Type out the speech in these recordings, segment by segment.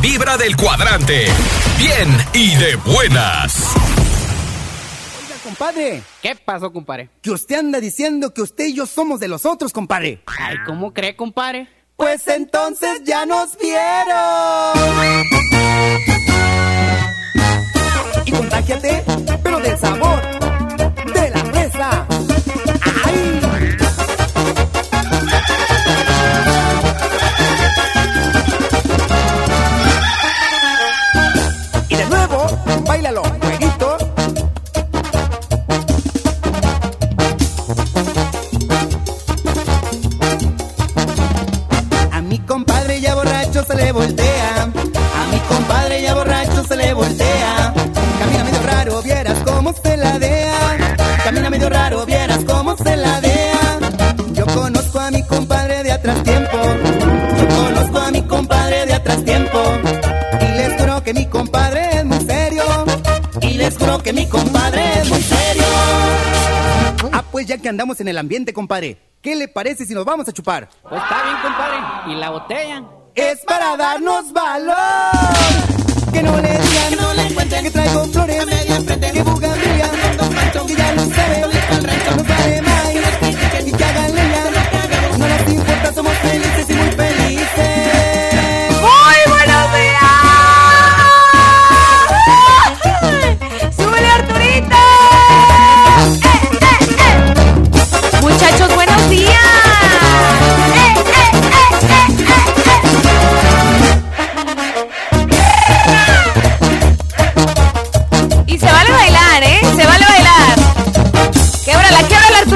Vibra del cuadrante. Bien y de buenas. Oiga, compadre, ¿Qué pasó, compadre? que usted anda diciendo que usted y yo somos de los otros, compadre. Ay, ¿cómo cree, compadre? Pues entonces ya nos vieron. Y contágiate, pero del sabor vieras cómo se la dea. Yo conozco a mi compadre de atrás tiempo. Yo conozco a mi compadre de atrás tiempo. Y les juro que mi compadre es muy serio. Y les juro que mi compadre es muy serio. Ah, pues ya que andamos en el ambiente, compadre. ¿Qué le parece si nos vamos a chupar? Pues está bien, compadre. ¿Y la botella? es para darnos valor. Que no le digan que, no le que traigo flores, que bugambilia, que ya lo sabe, no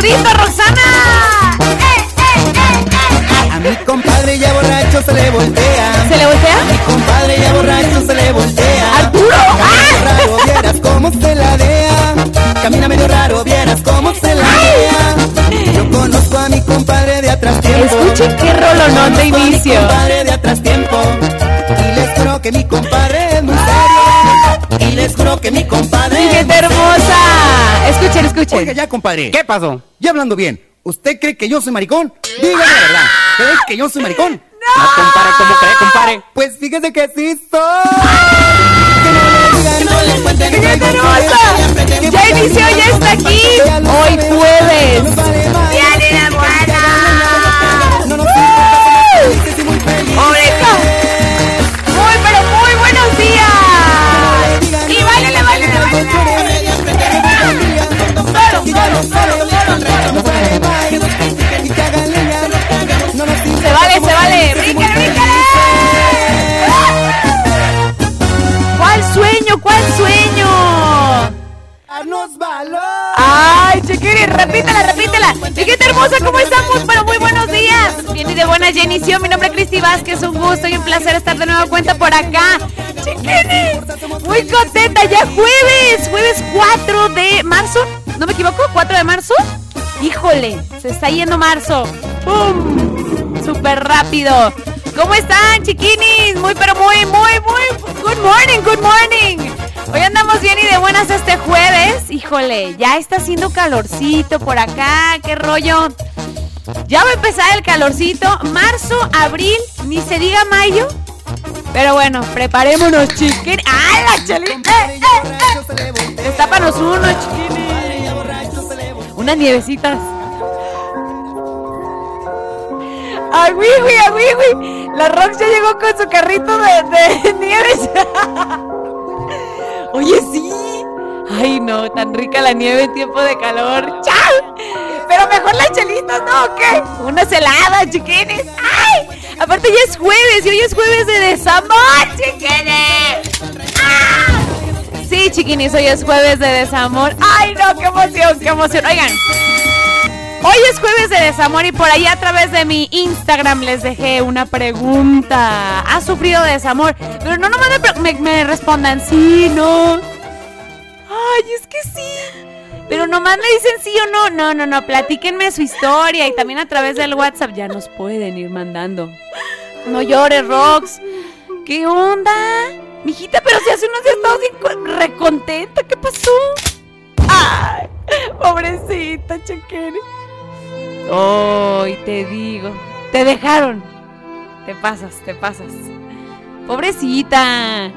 saludito, Roxana. A mi compadre ya borracho se le voltea. ¿Se le voltea? A mi compadre ya borracho se le voltea. ¡Arturo! Camina medio raro, vieras cómo se ladea. Camina medio raro, vieras cómo se ladea. Yo conozco a mi compadre de atrás tiempo. Escuchen qué rolonón de Conozco a mi inicio. compadre de atrás tiempo. Y les juro que mi compadre es muy serio. Y les juro que mi compadre gente hermosa. Escuchen, Oiga escuchen. ya, compadre. ¿Qué pasó? Ya hablando bien, ¿usted cree que yo soy maricón? Dígame la verdad. ¿Cree que yo soy maricón? No, compare, ¿cómo cree, compare? Pues fíjese que sí soy. Que no le digan, no le cuenten que ¡Qué hermosa! Ya inició, ya está aquí. Hoy jueves. Solo, Se vale, se vale. Bríncale, bríncale. ¿Cuál sueño? ¿Cuál sueño? Darnos valor. Ay, chiquiri, repítela, repítela. Chiquita hermosa, ¿cómo estamos? Pero muy buenos días. Bien de buenas, ya inició. Mi nombre es Cristi Vázquez. Un gusto y un placer estar de nueva cuenta por acá. Chiquini, muy contenta. Ya jueves, jueves 4 de marzo. ¿No me equivoco? ¿4 de marzo? Híjole, se está yendo marzo. ¡Pum! Súper rápido. ¿Cómo están, chiquinis? Muy, pero muy, muy, muy. Good morning, good morning. Hoy andamos bien y de buenas este jueves. Híjole, ya está haciendo calorcito por acá. ¿Qué rollo? Ya va a empezar el calorcito. Marzo, abril, ni se diga mayo. Pero bueno, preparémonos, chiquinis. ¡Ah, la chelita! ¡Eh, eh, eh! Destápanos uno, chiquinis. Unas nievecitas. ¡Ay, güey, ay, güey! La Rox ya llegó con su carrito de, nieves. Oye, sí. Ay, no, tan rica la nieve en tiempo de calor. ¡Chao! Pero mejor las chelitas, ¿no? ¿O qué? Unas heladas, chiquines. ¡Ay! Aparte ya es jueves y hoy es jueves de desamor, chiquines. ¡Ah! Sí, chiquinis, hoy es jueves de desamor. ¡Ay, no! ¡Qué emoción, qué emoción! Oigan, Hoy es jueves de desamor y por ahí a través de mi Instagram les dejé una pregunta. ¿Has sufrido de desamor? Pero no nomás me, me- me respondan sí, no. Ay, es que sí. Pero nomás me dicen sí o no. No, no, no. Platíquenme su historia y también a través del WhatsApp ya nos pueden ir mandando. No llores, Rox. ¿Qué onda? Mijita, pero si hace unos días estabas recontenta. ¿Qué pasó? Ay, pobrecita, chequere. Ay, te digo. Te dejaron. Te pasas, te pasas. Pobrecita.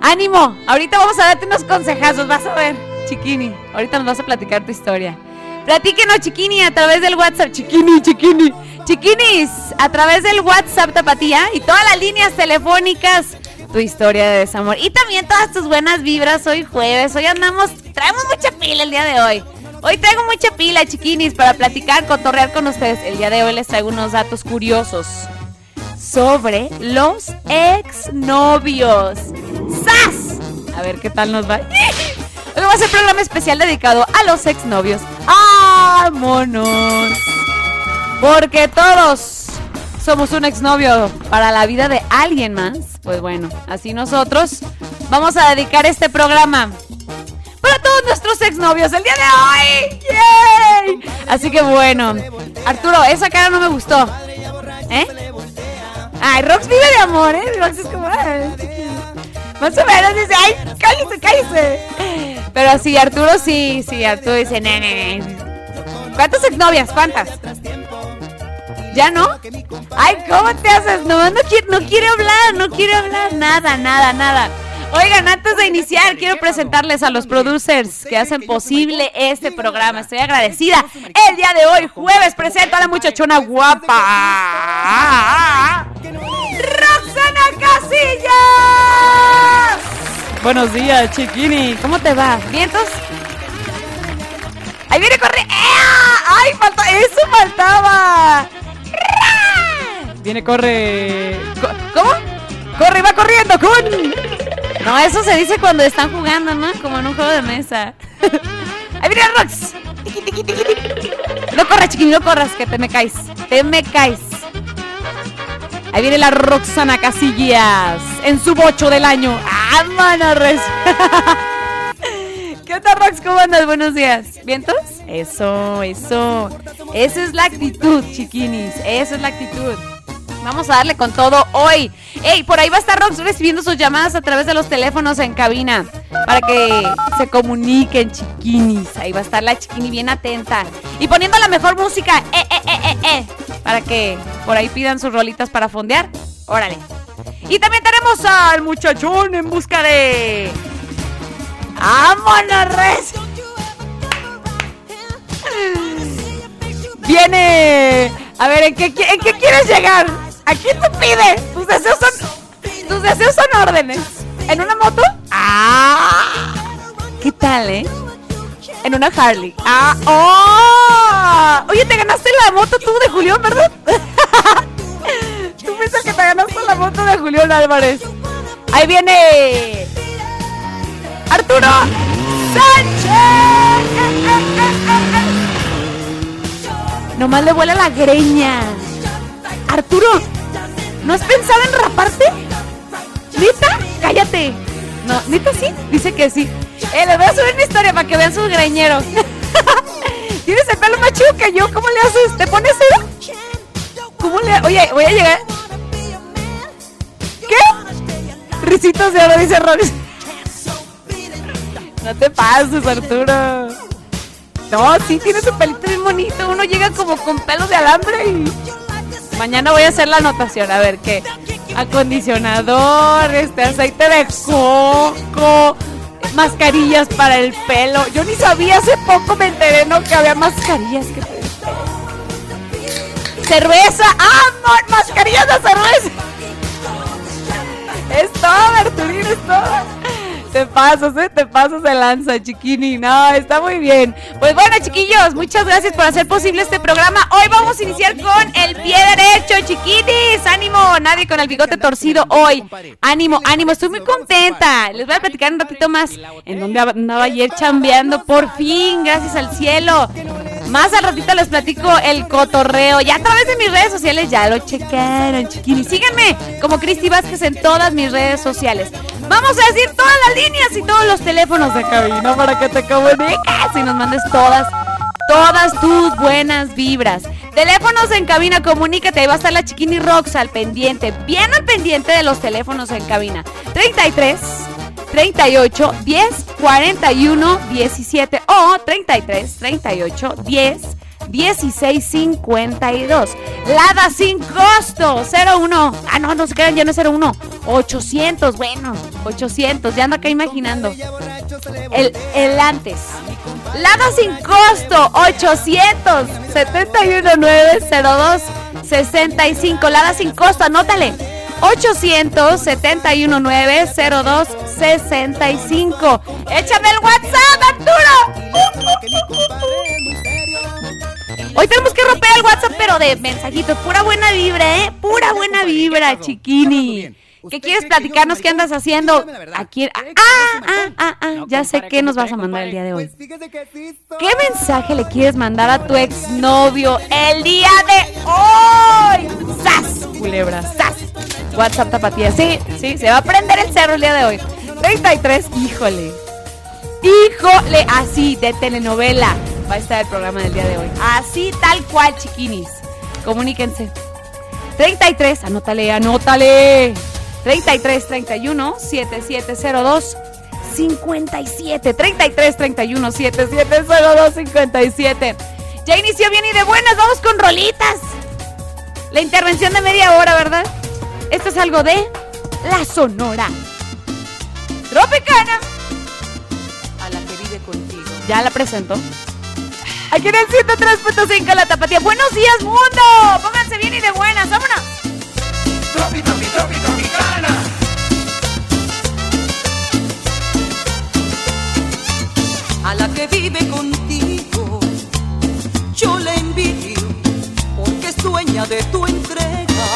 Ánimo. Ahorita vamos a darte unos consejazos. Vas a ver, chiquini. Ahorita nos vas a platicar tu historia. Platíquenos, chiquini, a través del WhatsApp. Chiquini, chiquini. Chiquinis, a través del WhatsApp Tapatía y todas las líneas telefónicas. Tu historia de desamor. Y también todas tus buenas vibras hoy jueves. Hoy andamos, traemos mucha pila el día de hoy. Hoy traigo mucha pila, chiquinis, para platicar, cotorrear con ustedes. El día de hoy les traigo unos datos curiosos sobre los exnovios. ¡Sas! A ver qué tal nos va. Hoy va a ser programa especial dedicado a los exnovios. ¡Vámonos! Porque todos somos un exnovio para la vida de alguien más. Pues bueno, así nosotros vamos a dedicar este programa para todos nuestros exnovios el día de hoy. Así que bueno, Arturo, esa cara no me gustó. ¿Eh? Ay, Rox vive de amor, ¿eh? Rox es como... Más o menos dice, ay, cállese, cállese. Pero sí, Arturo sí, sí, Arturo dice, nene. ¿Cuántas exnovias? ¿Cuántas? ¿Ya no? Ay, ¿cómo te haces? No, no quiere, no quiere hablar, no quiere hablar nada, nada, nada. Oigan, antes de iniciar, quiero presentarles a los producers que hacen posible este programa. Estoy agradecida. El día de hoy, jueves, presento a la muchachona guapa. ¡Roxana Casillas! Buenos días, chiquini. ¿Cómo te va? ¿Vientos? ¡Ahí viene corre! ¡Ay, falta! ¡Eso faltaba! Viene, corre. Co- ¿Cómo? ¡Corre, va corriendo! ¡Con! No, eso se dice cuando están jugando, ¿no? Como en un juego de mesa. ¡Ahí viene Rox! No corras, chiquini, no corras, que te me caes. Te me caes. Ahí viene la Roxana Casillas en su bocho del año. ¡Ah, mano! ¿Qué onda, Rox? ¿Cómo andas? Buenos días. ¿Vientos? Eso, eso. Esa es la actitud, chiquinis. Esa es la actitud. Vamos a darle con todo hoy. Ey, por ahí va a estar Rox recibiendo sus llamadas a través de los teléfonos en cabina. Para que se comuniquen, chiquinis. Ahí va a estar la chiquini bien atenta. Y poniendo la mejor música. Eh, eh, eh, eh, eh. Para que por ahí pidan sus rolitas para fondear. Órale. Y también tenemos al muchachón en busca de. ¡Vámonos, res! Viene. A ver, ¿en qué, qui- ¿en qué quieres llegar? ¿A quién te pide? Tus deseos son. Tus deseos son órdenes. ¿En una moto? ¡Ah! ¿Qué tal, eh? En una Harley. ¡Ah! ¡Oh! Oye, te ganaste la moto tú de Julián, ¿verdad? tú fuiste que te ganaste la moto de Julián Álvarez. Ahí viene. Arturo Sánchez. Nomás le vuela la greña. Arturo, ¿no has pensado en raparte? ¿Neta? Cállate. No, ¿neta sí? Dice que sí. Eh, les voy a subir una historia para que vean sus greñeros. Tienes el pelo más chido que yo. ¿Cómo le haces? ¿Te pones cero? ¿Cómo le Oye, voy a llegar. ¿Qué? Risitos de oro, dice Ronis. No te pases, Arturo. No, sí, tienes un pelito bien bonito. Uno llega como con pelos de alambre y. Mañana voy a hacer la anotación. A ver qué. Acondicionador, este aceite de coco, mascarillas para el pelo. Yo ni sabía, hace poco me enteré, ¿no? Que había mascarillas que pelo. Cerveza, ¡ah! ma- Mascarillas de cerveza. Es todo, Arturino, es todo. Te pasas, ¿eh? Te pasas de lanza, chiquini. No, está muy bien. Pues bueno, chiquillos, muchas gracias por hacer posible este programa. Hoy vamos a iniciar con el pie derecho, chiquinis. Ánimo, nadie con el bigote torcido hoy. Ánimo, ánimo, estoy muy contenta. Les voy a platicar un ratito más en donde andaba ayer chambeando. Por fin, gracias al cielo. Más al ratito les platico el cotorreo. Ya a través de mis redes sociales ya lo checaron, chiquinis. Síganme como Cristi Vázquez en todas mis redes sociales. Vamos a decir todas las líneas y todos los teléfonos de cabina para que te comuniques y nos mandes todas, todas tus buenas vibras. Teléfonos en cabina, comunícate. Ahí va a estar la chiquini Rox al pendiente, bien al pendiente de los teléfonos en cabina. 33 38 10 41 17 o 33 38 10 16 52. Lada sin costo 01. Ah, no, no se quedan, ya no es 01. 800, bueno, 800. Ya ando acá imaginando. El, el antes. Lada sin costo 800 71 902 65. Lada sin costo, anótale. 871 902 65. Échame el WhatsApp, Arturo. Hoy tenemos que romper el WhatsApp, pero de mensajitos. Pura buena vibra, ¿eh? Pura buena vibra, chiquini. ¿Qué quieres platicarnos? ¿Qué andas haciendo? Aquí. Ah, ah, ah, ah, ya sé qué nos vas a mandar el día de hoy. ¿Qué mensaje le quieres mandar a tu exnovio el día de hoy? ¡Sas! Culebra, ¡sas! WhatsApp tapatía. Sí, sí, se va a prender el cerro el día de hoy. 33, híjole. Híjole, así, de telenovela. Va a estar el programa del día de hoy. Así, tal cual, chiquinis. Comuníquense. 33, anótale, anótale. 33 31 7702 57 33 31 7702 57 Ya inició bien y de buenas, vamos con rolitas. La intervención de media hora, ¿verdad? Esto es algo de la Sonora. Tropicana. A la que vive contigo. Ya la presento. Aquí en el 103.5 la tapatía. Buenos días, mundo. Pónganse bien y de buenas. Vámonos. a la que vive contigo. Yo la envidio porque es dueña de tu entrega,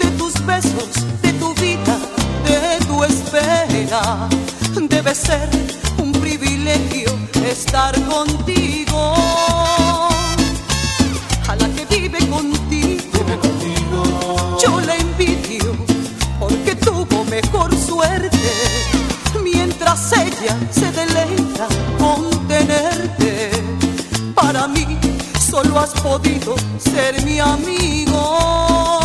de tus besos, de tu vida, de tu espera. Debe ser un privilegio estar contigo. A la que vive contigo, yo la envidio porque tuvo mejor suerte mientras ella se deleita con tenerte. Para mí solo has podido ser mi amigo.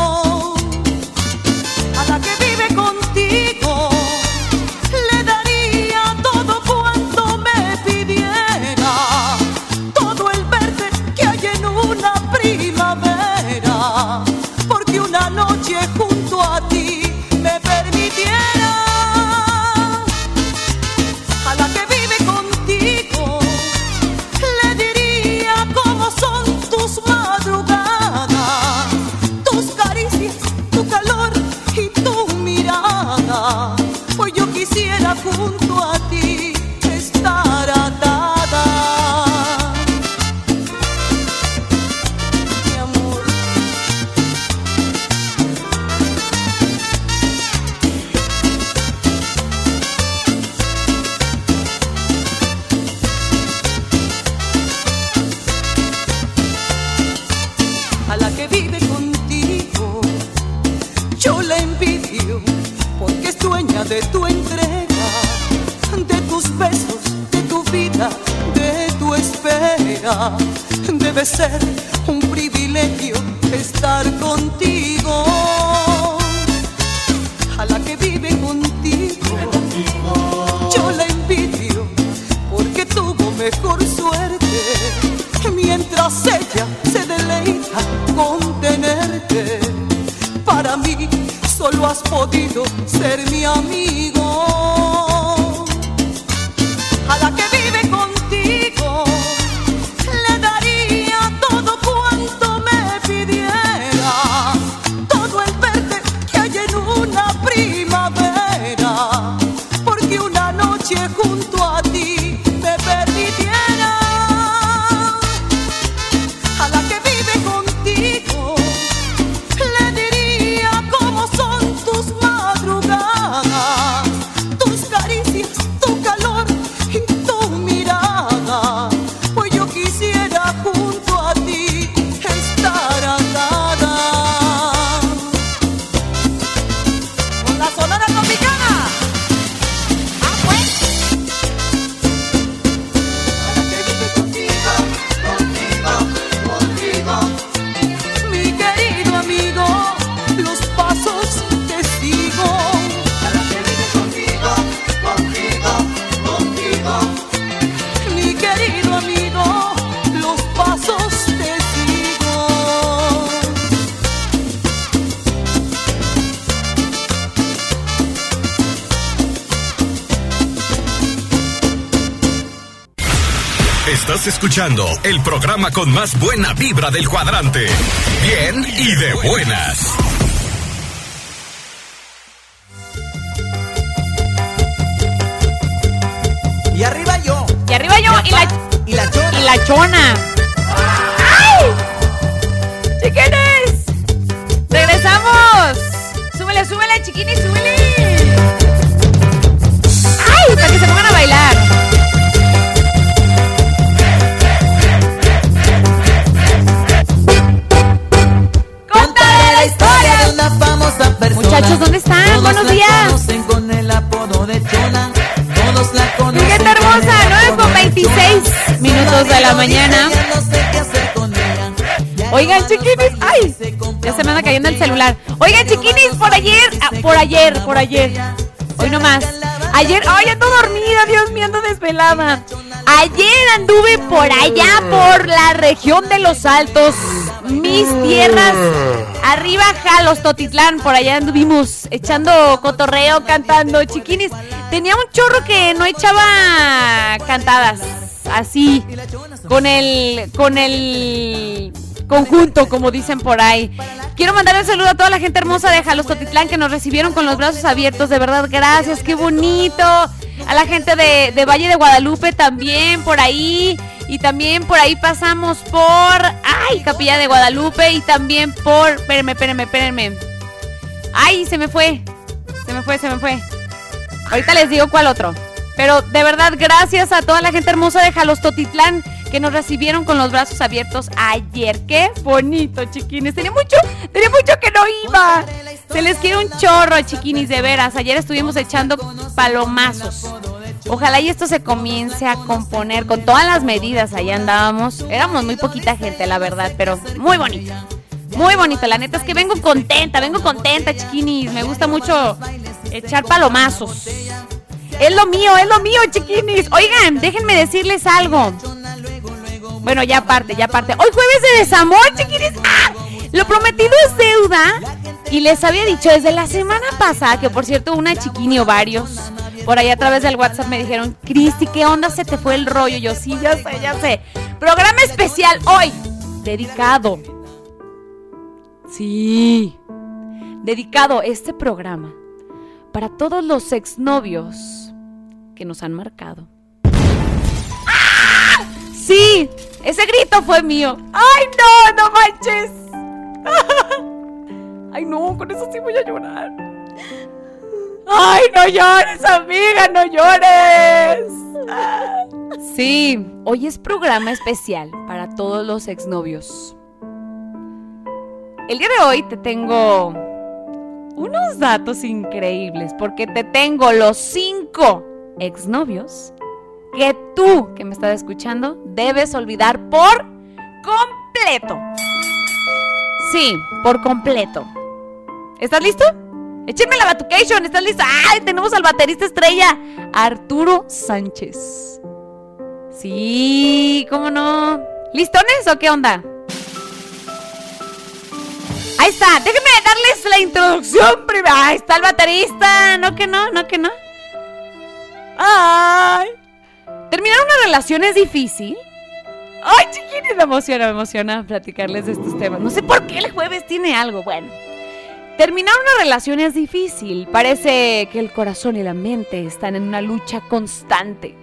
Mirada. Pues yo quisiera junto a de tu entrega, de tus besos, de tu vida, de tu espera. Debe ser un privilegio estar contigo. Has podido ser mi amigo. Escuchando el programa con más buena vibra del cuadrante. Bien y de buenas. Y arriba yo. Y arriba yo y la, Y la chona. y la chona. La mañana. Oigan, chiquinis, ay, ya se me anda cayendo el celular. Oigan, chiquinis, por ayer, ah, por ayer, por ayer. Hoy nomás. Ayer, ay, ando dormida, Dios mío, ando desvelada. Ayer anduve por allá, por la región de los Altos, mis tierras, arriba Jalos, Totitlán, por allá anduvimos echando cotorreo, cantando, chiquinis. Tenía un chorro que no echaba cantadas, así, con el, con el conjunto, como dicen por ahí. Quiero mandar un saludo a toda la gente hermosa de Jalos Totitlán que nos recibieron con los brazos abiertos. De verdad, gracias, qué bonito. A la gente de, Valle de Guadalupe también por ahí. Y también por ahí pasamos por. ¡Ay! Capilla de Guadalupe. Y también por. Espérenme, espérenme, espérenme. ¡Ay! Se me fue. Se me fue, se me fue. Ahorita les digo cuál otro. Pero de verdad, gracias a toda la gente hermosa de Jalos Totitlán que nos recibieron con los brazos abiertos ayer. Qué bonito, chiquines. Tenía mucho, tenía mucho que no iba. Se les quiere un chorro, chiquinis, de veras. Ayer estuvimos echando palomazos. Ojalá y esto se comience a componer con todas las medidas. Allá andábamos. Éramos muy poquita gente, la verdad, pero muy bonito. Muy bonito. La neta es que vengo contenta, vengo contenta, chiquinis. Me gusta mucho echar palomazos. Es lo mío, es lo mío, chiquinis. Oigan, déjenme decirles algo. Bueno, ya aparte, ya aparte. Hoy jueves de desamor, chiquinis. ¡Ah! Lo prometido es deuda. Y les había dicho desde la semana pasada, que por cierto, una chiquini o varios, por ahí a través del WhatsApp me dijeron, Cristi, ¿qué onda se te fue el rollo? Yo, sí, ya sé, ya sé. Programa especial hoy, dedicado. Sí, dedicado este programa para todos los exnovios que nos han marcado. Sí, ese grito fue mío. ¡Ay, no, no manches! Ay, no, con eso sí voy a llorar. Ay, no llores, amiga, no llores. Sí, hoy es programa especial para todos los exnovios. El día de hoy te tengo unos datos increíbles porque te tengo los cinco exnovios que tú, que me estás escuchando, debes olvidar por completo. Sí, por completo. ¿Estás listo? Échenme la Batucation, ¿estás listo? ¡Ay! Tenemos al baterista estrella, Arturo Sánchez. Sí, ¿cómo no? ¿Listones o qué onda? Ahí está, déjenme darles la introducción primero. Ahí está el baterista. No que no, no que no. Ay. Terminar una relación es difícil. Ay, chiquines, me emociona, me emociona platicarles de estos temas. No sé por qué el jueves tiene algo. Bueno, terminar una relación es difícil. Parece que el corazón y la mente están en una lucha constante.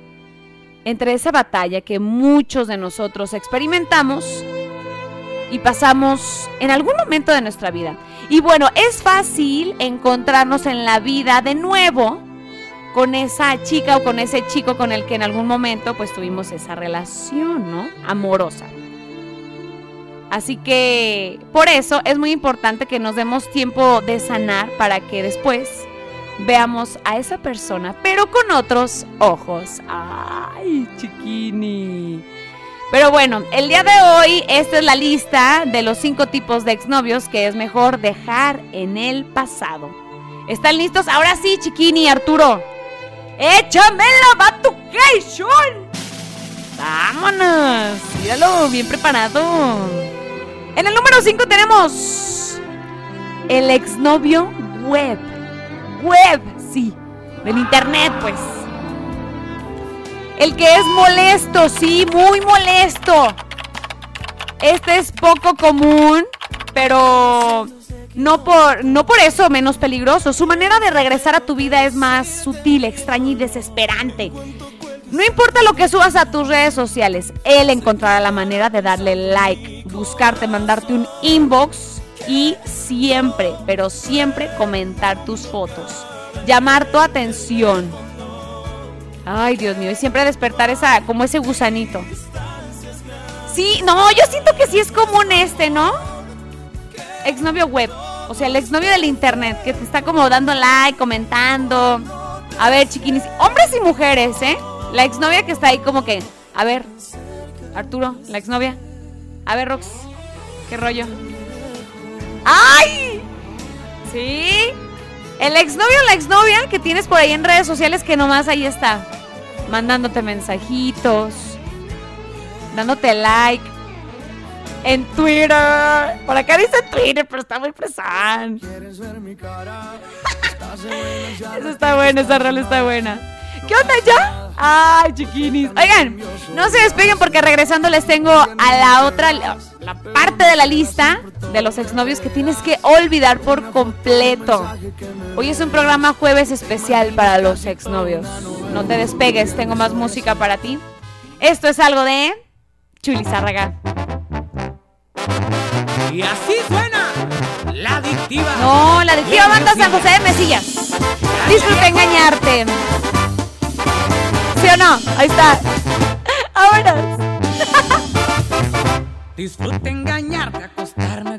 Entre esa batalla que muchos de nosotros experimentamos y pasamos en algún momento de nuestra vida. Y bueno, es fácil encontrarnos en la vida de nuevo con esa chica o con ese chico con el que en algún momento pues tuvimos esa relación, ¿no? Amorosa. Así que por eso es muy importante que nos demos tiempo de sanar para que después veamos a esa persona, pero con otros ojos. Ay, chiquini. Pero bueno, el día de hoy esta es la lista de los cinco tipos de exnovios que es mejor dejar en el pasado. ¿Están listos? Ahora sí, chiquini, Arturo. ¡Échame la Batucation! ¡Vámonos! Míralo, bien preparado. En el número 5 tenemos el exnovio web. Web, sí. Del internet, pues. El que es molesto, sí, muy molesto. Este es poco común, pero no por, no por eso menos peligroso. Su manera de regresar a tu vida es más sutil, extraña y desesperante. No importa lo que subas a tus redes sociales, él encontrará la manera de darle like, buscarte, mandarte un inbox y siempre, pero siempre comentar tus fotos, llamar tu atención. Ay, Dios mío, y siempre despertar esa, como ese gusanito. Sí, no, yo siento que sí es común este, ¿no? Exnovio web. O sea, el exnovio del internet que te está como dando like, comentando. A ver, chiquinis, hombres y mujeres, ¿eh? La exnovia que está ahí como que, a ver, Arturo, la exnovia. A ver, Rox, ¿qué rollo? ¡Ay! ¿Sí? El exnovio o la exnovia que tienes por ahí en redes sociales que nomás ahí está. Mandándote mensajitos. Dándote like. En Twitter. Por acá dice Twitter, pero está muy fresán. Eso está bueno, esa rola está buena. ¿Qué onda ya? Ay, chiquinis. Oigan, no se despeguen porque regresando les tengo a la otra, la, la parte de la lista de los exnovios que tienes que olvidar por completo. Hoy es un programa jueves especial para los exnovios. No te despegues, tengo más música para ti. Esto es algo de Chulizárraga. Y así suena la adictiva. No, la adictiva banda San José de Mesillas. Disfruta engañarte. ¿Sí o no? Ahí está. Vámonos. Disfruta engañarte, acostarme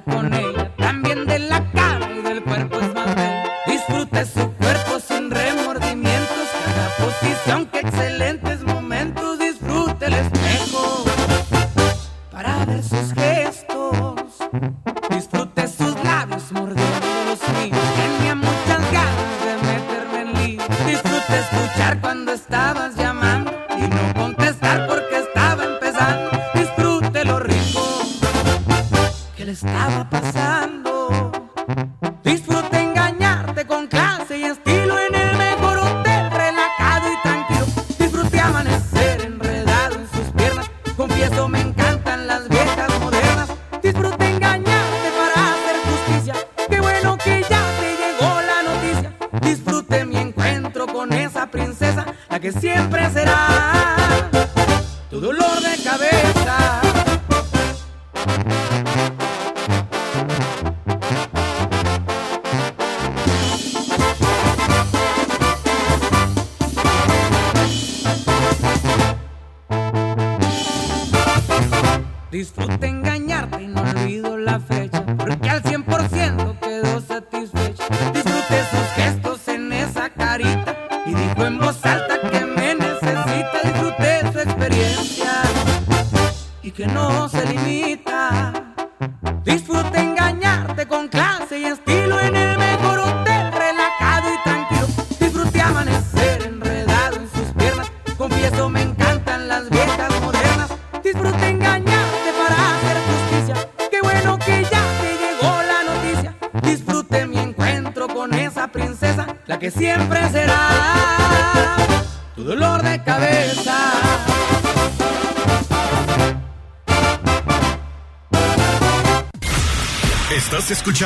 cuando estabas llamando y no contestar porque estaba empezando. Disfrute lo rico que le estaba pasando.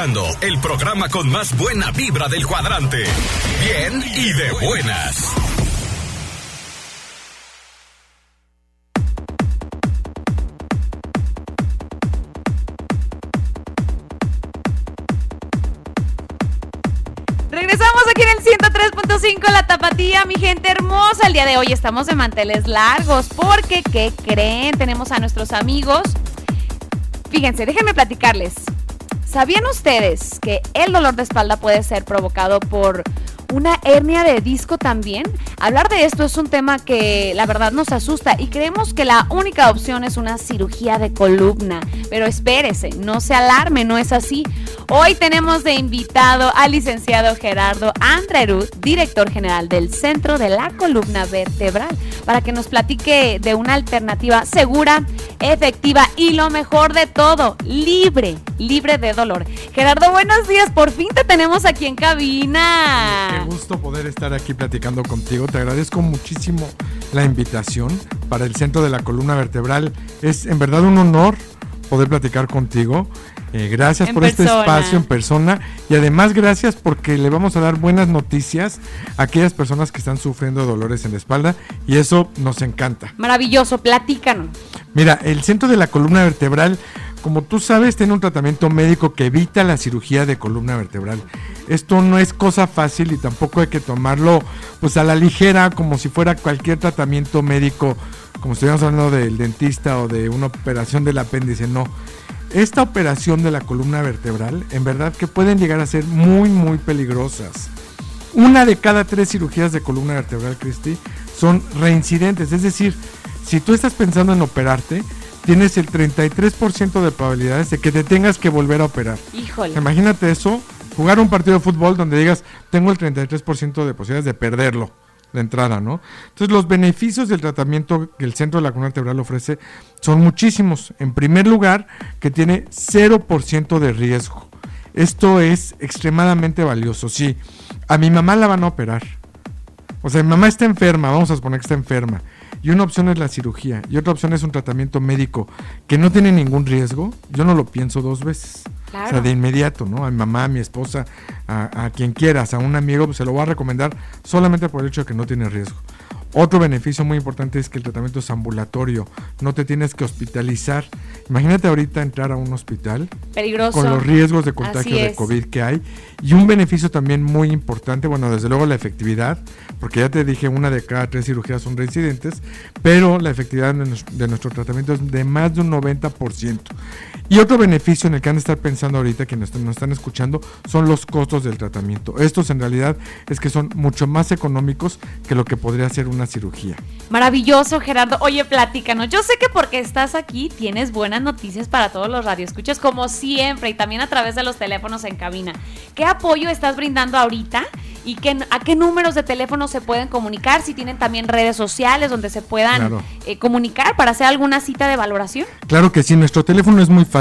El programa con más buena vibra del cuadrante. Bien y de buenas. Regresamos aquí en el 103.5 La Tapatía, mi gente hermosa. El día de hoy estamos de manteles largos porque, ¿qué creen? Tenemos a nuestros amigos. Fíjense, déjenme platicarles. ¿Sabían ustedes que el dolor de espalda puede ser provocado por una hernia de disco también? Hablar de esto es un tema que la verdad nos asusta y creemos que la única opción es una cirugía de columna. Pero espérese, no se alarme, no es así. Hoy tenemos de invitado al licenciado Gerardo Andrerud, director general del Centro de la Columna Vertebral, para que nos platique de una alternativa segura, efectiva y lo mejor de todo, libre, libre de dolor. Gerardo, buenos días, por fin te tenemos aquí en cabina. Qué gusto poder estar aquí platicando contigo. Te agradezco muchísimo la invitación para el Centro de la Columna Vertebral. Es en verdad un honor poder platicar contigo. Eh, gracias En por este espacio en persona y además gracias porque le vamos a dar buenas noticias a aquellas personas que están sufriendo dolores en la espalda y eso nos encanta. Maravilloso, platícanos. Mira, el centro de la columna vertebral, como tú sabes, tiene un tratamiento médico que evita la cirugía de columna vertebral. Esto no es cosa fácil y tampoco hay que tomarlo pues a la ligera como si fuera cualquier tratamiento médico, como estuviéramos hablando del dentista o de una operación del apéndice, no. Esta operación de la columna vertebral, en verdad que pueden llegar a ser muy, muy peligrosas. Una de cada tres cirugías de columna vertebral, Cristi, son reincidentes. Es decir, si tú estás pensando en operarte, tienes el 33% de probabilidades de que te tengas que volver a operar. Híjole. Imagínate eso, jugar un partido de fútbol donde digas, tengo el 33% de posibilidades de perderlo de entrada, ¿no? Entonces los beneficios del tratamiento que el centro de la columna vertebral ofrece son muchísimos. En primer lugar, que tiene 0% de riesgo. Esto es extremadamente valioso. Sí, a mi mamá la van a operar. O sea, mi mamá está enferma, vamos a suponer que está enferma. Y una opción es la cirugía y otra opción es un tratamiento médico que no tiene ningún riesgo. Yo no lo pienso dos veces. O sea, de inmediato, ¿no? A mi mamá, a mi esposa, a, a quien quieras, a un amigo, pues se lo voy a recomendar solamente por el hecho de que no tiene riesgo. Otro beneficio muy importante es que el tratamiento es ambulatorio, no te tienes que hospitalizar. Imagínate ahorita entrar a un hospital Peligroso. con los riesgos de contagio de. COVID que hay. Y un beneficio también muy importante, bueno, desde luego la efectividad, porque ya te dije, una de cada tres cirugías son reincidentes, pero la efectividad de nuestro tratamiento es de más de un 90%. Y otro beneficio en el que han de estar pensando ahorita, que nos, están escuchando, son los costos del tratamiento. Estos en realidad es que son mucho más económicos que lo que podría ser una cirugía. Maravilloso, Gerardo. Oye, platícanos. Yo sé que porque estás aquí tienes buenas noticias para todos los radioescuchas, como siempre, y también a través de los teléfonos en cabina. ¿Qué apoyo estás brindando ahorita? ¿Y qué, a qué números de teléfono se pueden comunicar? Si tienen también redes sociales donde se puedan Claro. eh, comunicar para hacer alguna cita de valoración. Claro que sí, nuestro teléfono es muy fácil,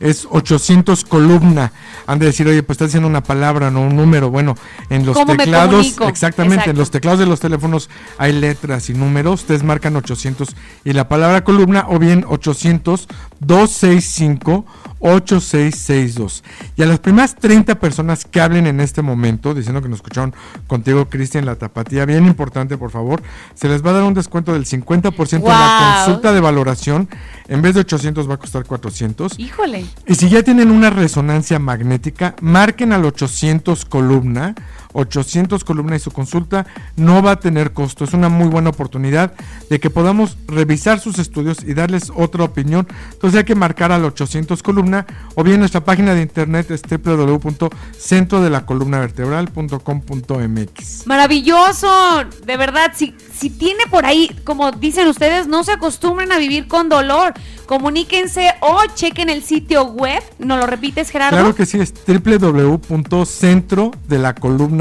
es 800 columna. Han de decir, oye, pues está diciendo una palabra, no un número. Bueno, en los ¿Cómo me teclados, exactamente, Exacto. en los teclados de los teléfonos hay letras y números. Ustedes marcan 800 y la palabra columna o bien 800 265 8662. Y a las primeras 30 personas que hablen en este momento, diciendo que nos escucharon contigo, Cristian, la tapatía, bien importante, por favor, se les va a dar un descuento del 50% en la consulta de valoración. En vez de 800 va a costar 400. Híjole. Y si ya tienen una resonancia magnética, marquen al 800 columna. 800 columna y su consulta no va a tener costo. Es una muy buena oportunidad de que podamos revisar sus estudios y darles otra opinión. Entonces hay que marcar al 800 columna o bien nuestra página de internet es www.centrodelacolumnavertebral.com.mx. Maravilloso, de verdad, si, si tiene por ahí, como dicen ustedes, no se acostumbren a vivir con dolor, comuníquense o chequen el sitio web, ¿no lo repites Gerardo? Claro que sí, es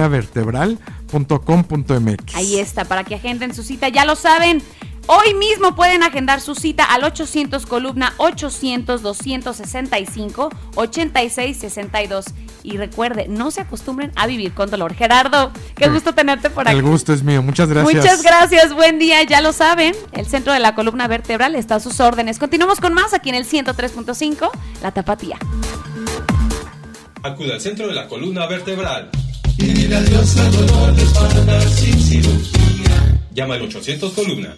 www.centrodelacolumnavertebral.com.mx. Ahí está, para que agenden su cita, ya lo saben. Hoy mismo pueden agendar su cita al 800 columna 800 265 86 62 y recuerde, no se acostumbren a vivir con dolor. Gerardo, qué gusto tenerte por aquí. El gusto es mío, muchas gracias. Muchas gracias, buen día, ya lo saben, el centro de la columna vertebral está a sus órdenes. Continuamos con más aquí en el 103.5, La Tapatía. Acude al centro de la columna vertebral. Y dile adiós al dolor de espalda sin cirugía. Llama al 800 columna.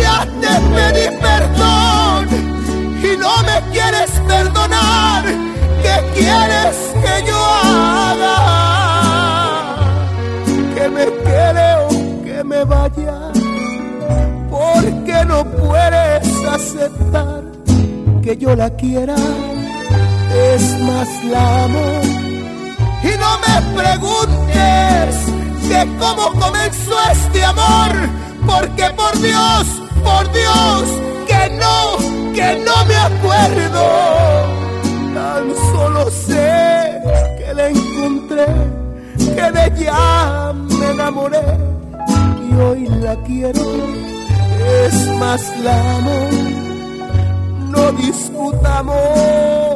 Ya te pedí perdón y no me quieres perdonar. ¿Qué quieres que yo haga? Que me quede o que me vaya. Porque no puedes aceptar que yo la quiera. Es más, la amo. Y no me preguntes que cómo comenzó este amor, porque por Dios, por Dios, que no, que no me acuerdo. Tan solo sé que la encontré, que de ella me enamoré y hoy la quiero. Es más, la amo. No discutamos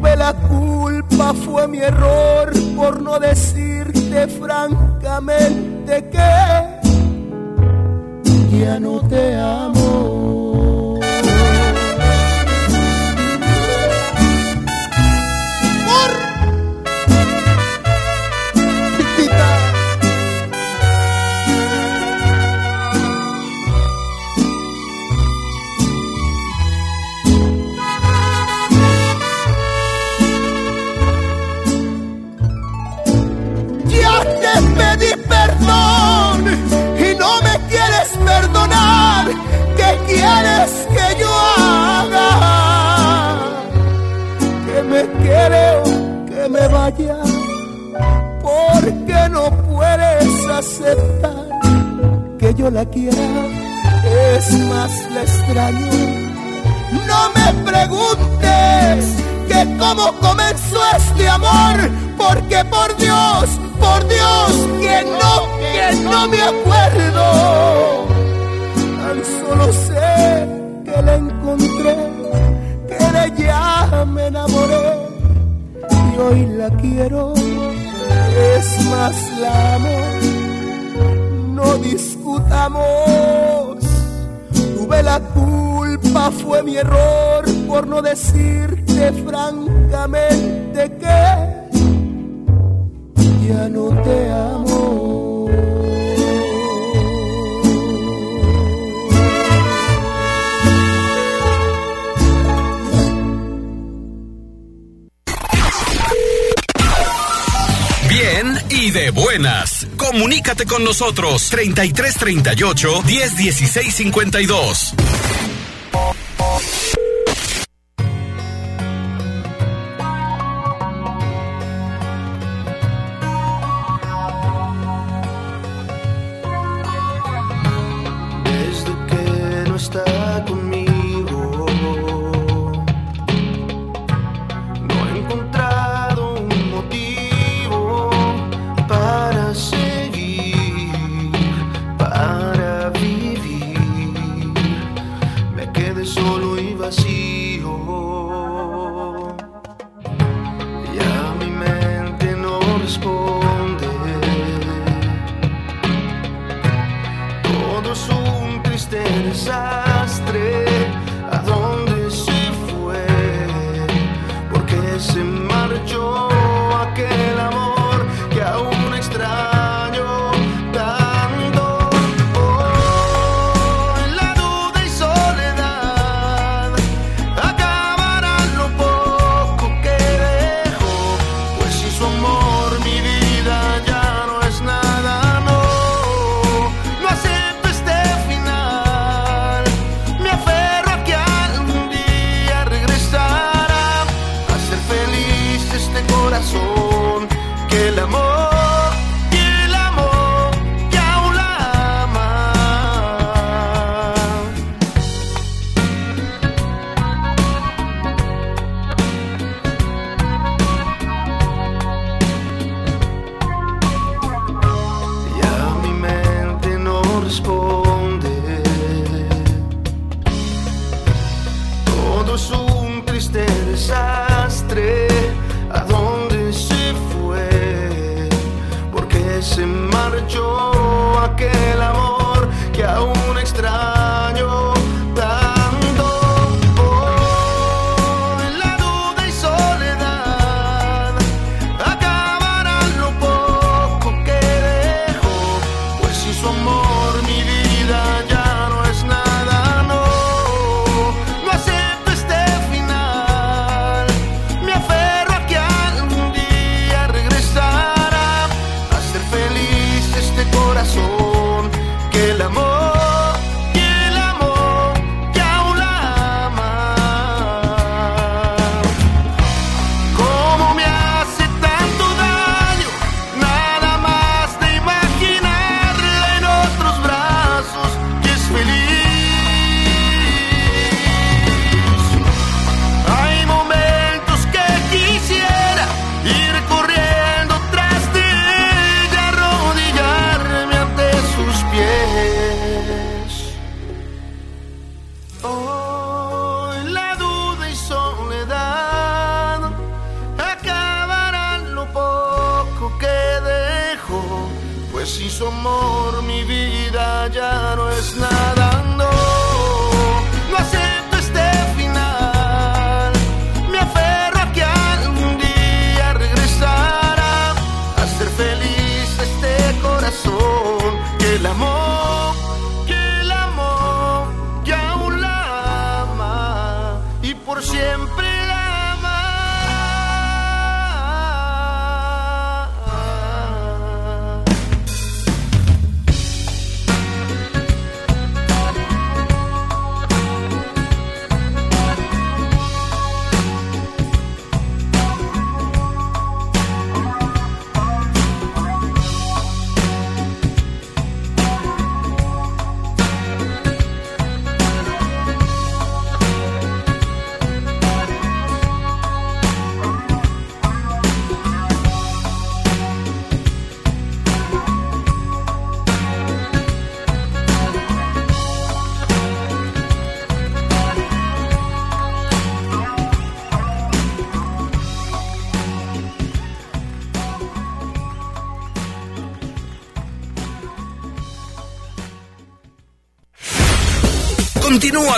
tuve la culpa, fue mi error por no decirte francamente que no te nosotros. 33 38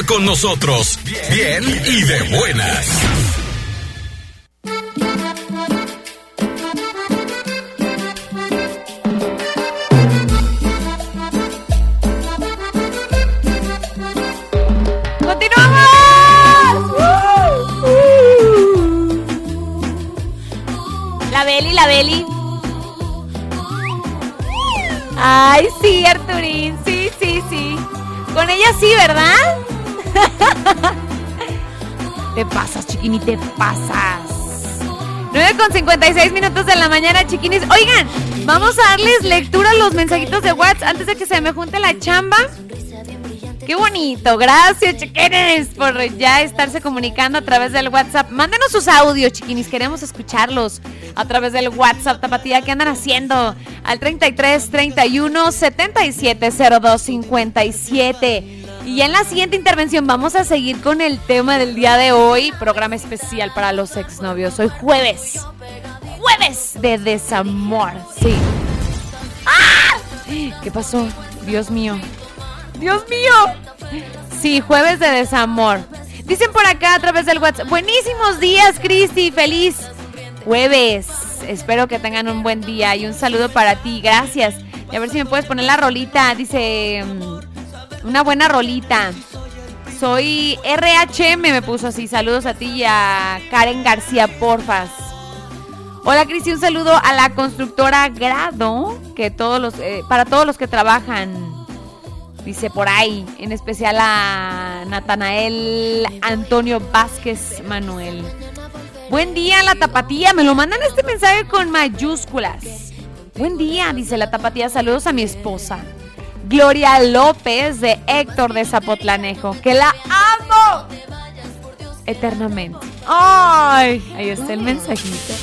con nosotros, bien y de buenas. Te pasas. 9 con 56 minutos de la mañana, chiquinis. Oigan, vamos a darles lectura a los mensajitos de WhatsApp antes de que se me junte la chamba. Qué bonito, gracias chiquines por ya estarse comunicando a través del WhatsApp. Mándenos sus audios, chiquinis, queremos escucharlos a través del WhatsApp Tapatía. ¿Qué andan haciendo? Al 33 31 77 02 57. Y en la siguiente intervención vamos a seguir con el tema del día de hoy, programa especial para los exnovios. Hoy jueves, jueves de desamor, sí. ¡Ah! ¿Qué pasó? Dios mío. Dios mío. Sí, jueves de desamor. Dicen por acá a través del WhatsApp. Buenísimos días, Cristi. Feliz jueves. Espero que tengan un buen día y un saludo para ti. Gracias. Y a ver si me puedes poner la rolita. Dice mm, una buena rolita. Soy RHM, me puso así. Saludos a ti y a Karen García, porfas. Hola Cristi, un saludo a la constructora Grado, que todos los, eh, para todos los que trabajan Dice por ahí, en especial a Natanael Antonio Vázquez Manuel. Buen día, la tapatía. Me lo mandan este mensaje con mayúsculas. Buen día, dice la tapatía. Saludos a mi esposa. Gloria López de Héctor de Zapotlanejo. Que la amo eternamente. Ay, ahí está el mensajito.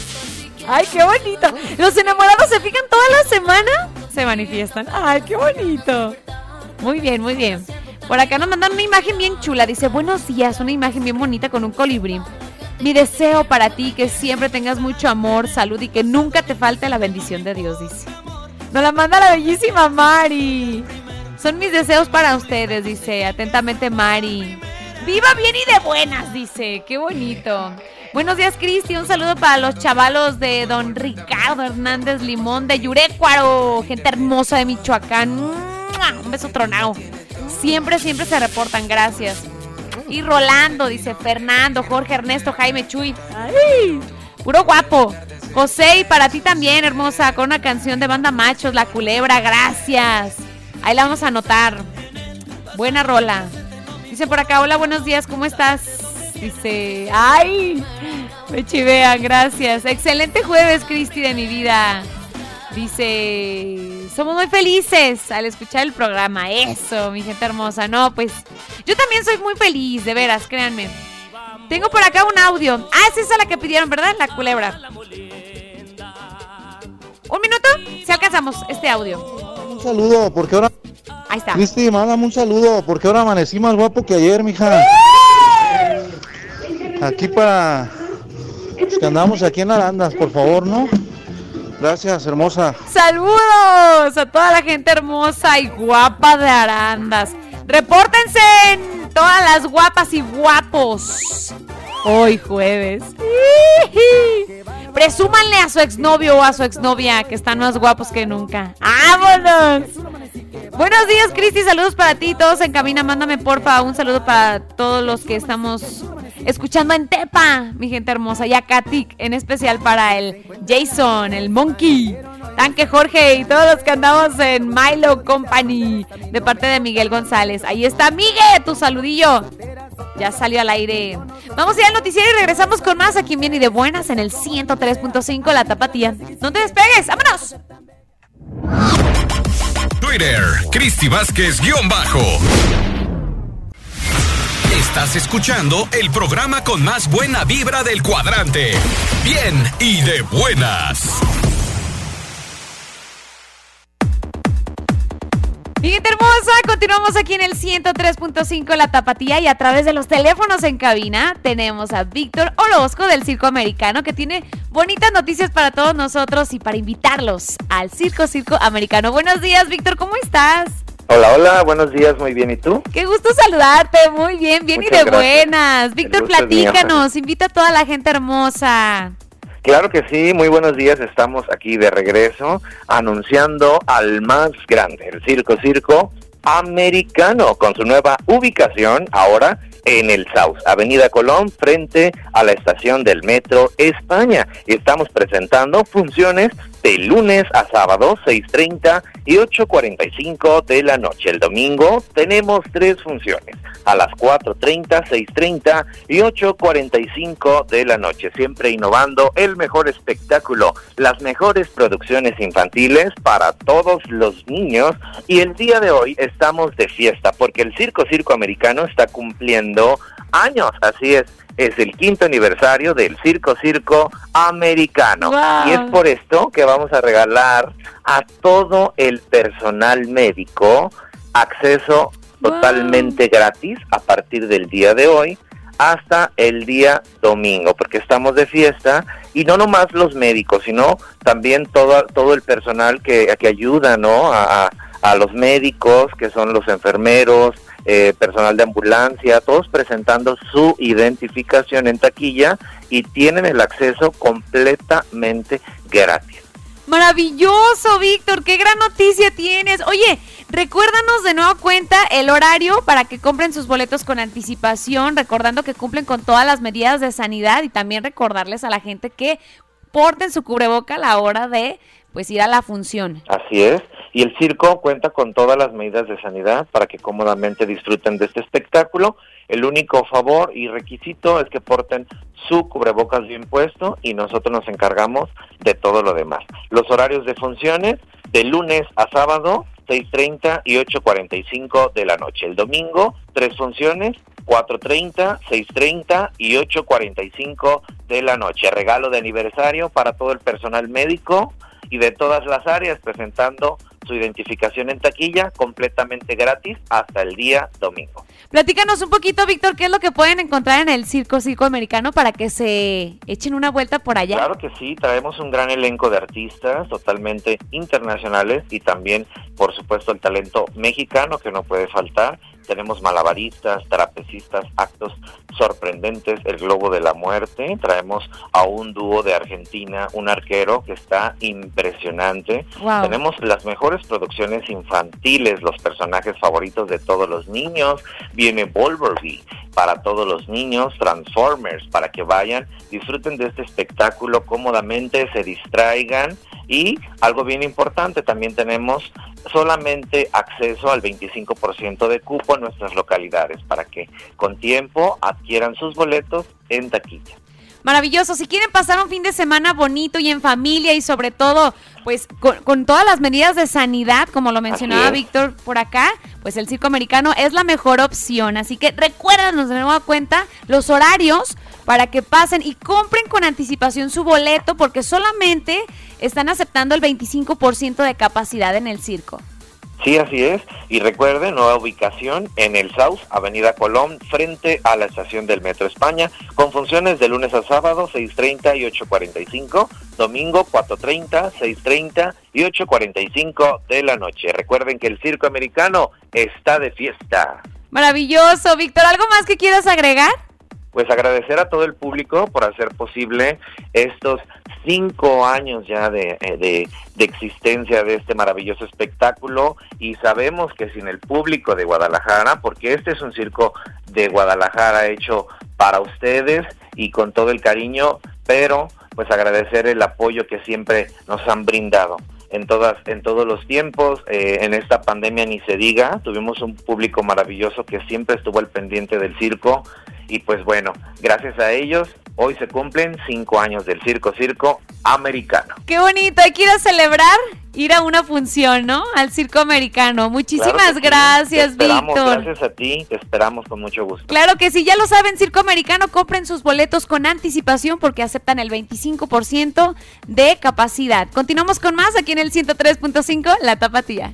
Ay, qué bonito. Los enamorados se fijan toda la semana. Se manifiestan. Ay, qué bonito. Muy bien, muy bien. Por acá nos mandan una imagen bien chula. Dice, buenos días, una imagen bien bonita con un colibrí. Mi deseo para ti, que siempre tengas mucho amor, salud y que nunca te falte la bendición de Dios, dice. Nos la manda la bellísima Mari. Son mis deseos para ustedes, dice atentamente Mari. Viva bien y de buenas, dice. Qué bonito. Buenos días, Cristi. Un saludo para los chavalos de don Ricardo Hernández Limón de Yurecuaro. Gente hermosa de Michoacán. Un beso tronado. Siempre, siempre se reportan, gracias. Y Rolando, dice Fernando, Jorge, Ernesto, Jaime, Chuy. Ay, puro guapo. José, y para ti también, hermosa, con una canción de banda machos, La Culebra, gracias. Ahí la vamos a anotar. Buena rola. Dice por acá, hola, buenos días, ¿cómo estás? Dice, ay, me chivean, gracias. Excelente jueves, Cristi, de mi vida. Dice, somos muy felices al escuchar el programa. Eso, mi gente hermosa. No, pues yo también soy muy feliz, de veras, créanme. Tengo por acá un audio. Ah, es esa la que pidieron, ¿verdad? La culebra. Un minuto, si alcanzamos este audio. Un saludo, porque ahora. Ahí está. Cristi, mándame un saludo, porque ahora amanecí más guapo que ayer, mija. Aquí para. Que andamos aquí en Arandas, por favor, ¿no? Gracias, hermosa. Saludos a toda la gente hermosa y guapa de Arandas. Repórtense en todas las guapas y guapos. Hoy jueves. Presúmanle a su exnovio o a su exnovia que están más guapos que nunca. ¡Vámonos! Buenos días, Cristi. Saludos para ti. Todos en cabina. Mándame, porfa, un saludo para todos los que estamos escuchando en Tepa, mi gente hermosa. Y a Katik, en especial para el Jason, el Monkey, Tanque Jorge y todos los que andamos en Milo Company, de parte de Miguel González. Ahí está, Miguel, tu saludillo. Ya salió al aire. Vamos a ir al noticiero y regresamos con más aquí en Bien y de Buenas en el 103.5 La Tapatía. No te despegues, vámonos. Twitter, Cristi Vázquez, guion bajo. Estás escuchando el programa con más buena vibra del cuadrante. Bien y de buenas. Gente hermosa, continuamos aquí en el 103.5 La Tapatía y a través de los teléfonos en cabina tenemos a Víctor Orozco del Circo Americano que tiene bonitas noticias para todos nosotros y para invitarlos al Circo Circo Americano. Buenos días, Víctor, ¿cómo estás? Hola, hola, buenos días, muy bien, ¿y tú? Qué gusto saludarte, muy bien, bien y de buenas. Víctor, platícanos, invita a toda la gente hermosa. Claro que sí, muy buenos días, estamos aquí de regreso anunciando al más grande, el Circo Circo Americano, con su nueva ubicación ahora en el South, Avenida Colón, frente a la estación del Metro España. Y estamos presentando funciones de lunes a sábado, 6.30 y 8.45 de la noche. El domingo tenemos tres funciones, a las 4.30, 6.30 y 8.45 de la noche, siempre innovando el mejor espectáculo, las mejores producciones infantiles para todos los niños. Y el día de hoy estamos de fiesta porque el Circo Circo Americano está cumpliendo años, así es es el quinto aniversario del Circo Circo Americano. Y es por esto que vamos a regalar a todo el personal médico acceso totalmente gratis a partir del día de hoy hasta el día domingo, porque estamos de fiesta y no nomás los médicos, sino también todo, todo el personal que, que ayuda ¿no? a, a los médicos, que son los enfermeros, eh, personal de ambulancia, todos presentando su identificación en taquilla y tienen el acceso completamente gratis. Maravilloso, Víctor, qué gran noticia tienes. Oye, recuérdanos de nueva cuenta el horario para que compren sus boletos con anticipación, recordando que cumplen con todas las medidas de sanidad y también recordarles a la gente que porten su cubreboca a la hora de pues ir a la función. Así es. Y el circo cuenta con todas las medidas de sanidad para que cómodamente disfruten de este espectáculo. El único favor y requisito es que porten su cubrebocas bien puesto y nosotros nos encargamos de todo lo demás. Los horarios de funciones de lunes a sábado 6.30 y 8.45 de la noche. El domingo, tres funciones, 4.30, 6.30 y 8.45 de la noche. Regalo de aniversario para todo el personal médico y de todas las áreas presentando su identificación en taquilla completamente gratis hasta el día domingo. Platícanos un poquito, Víctor, qué es lo que pueden encontrar en el Circo Circo Americano para que se echen una vuelta por allá. Claro que sí, traemos un gran elenco de artistas totalmente internacionales y también, por supuesto, el talento mexicano que no puede faltar. Tenemos malabaristas, trapecistas, actos sorprendentes, el globo de la muerte. Traemos a un dúo de Argentina, un arquero que está impresionante. Wow. Tenemos las mejores producciones infantiles, los personajes favoritos de todos los niños. Viene Wolverine para todos los niños, Transformers para que vayan, disfruten de este espectáculo cómodamente, se distraigan y algo bien importante, también tenemos solamente acceso al 25% de cupo en nuestras localidades para que con tiempo adquieran sus boletos en taquilla. Maravilloso. Si quieren pasar un fin de semana bonito y en familia y sobre todo, pues con, con todas las medidas de sanidad, como lo mencionaba. Víctor por acá, pues el circo americano es la mejor opción. Así que recuérdanos de nueva cuenta los horarios para que pasen y compren con anticipación su boleto porque solamente están aceptando el 25% de capacidad en el circo. Sí, así es. Y recuerden, nueva ubicación en el South, Avenida Colón, frente a la estación del Metro España, con funciones de lunes a sábado, 6.30 y 8.45, domingo 4.30, 6.30 y 8.45 de la noche. Recuerden que el circo americano está de fiesta. Maravilloso, Víctor. ¿Algo más que quieras agregar? Pues agradecer a todo el público por hacer posible estos cinco años ya de, eh, de, de existencia de este maravilloso espectáculo. Y sabemos que sin el público de Guadalajara, porque este es un circo de Guadalajara hecho para ustedes y con todo el cariño, pero pues agradecer el apoyo que siempre nos han brindado. En todas en todos los tiempos eh, en esta pandemia ni se diga tuvimos un público maravilloso que siempre estuvo al pendiente del circo y pues bueno gracias a ellos hoy se cumplen cinco años del circo circo americano Qué bonito, hay que ir a celebrar, ir a una función, ¿no? Al circo americano. Muchísimas Claro sí. gracias, esperamos, Víctor. gracias a ti te esperamos con mucho gusto Claro que sí, ya lo saben, Circo Americano, compren sus boletos con anticipación porque aceptan el 25% de capacidad. Continuamos con más aquí en el 103.5, La Tapatía.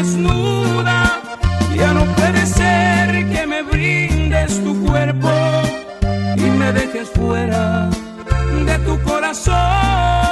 Desnuda. Ya no puede ser que me brindes tu cuerpo y me dejes fuera de tu corazón.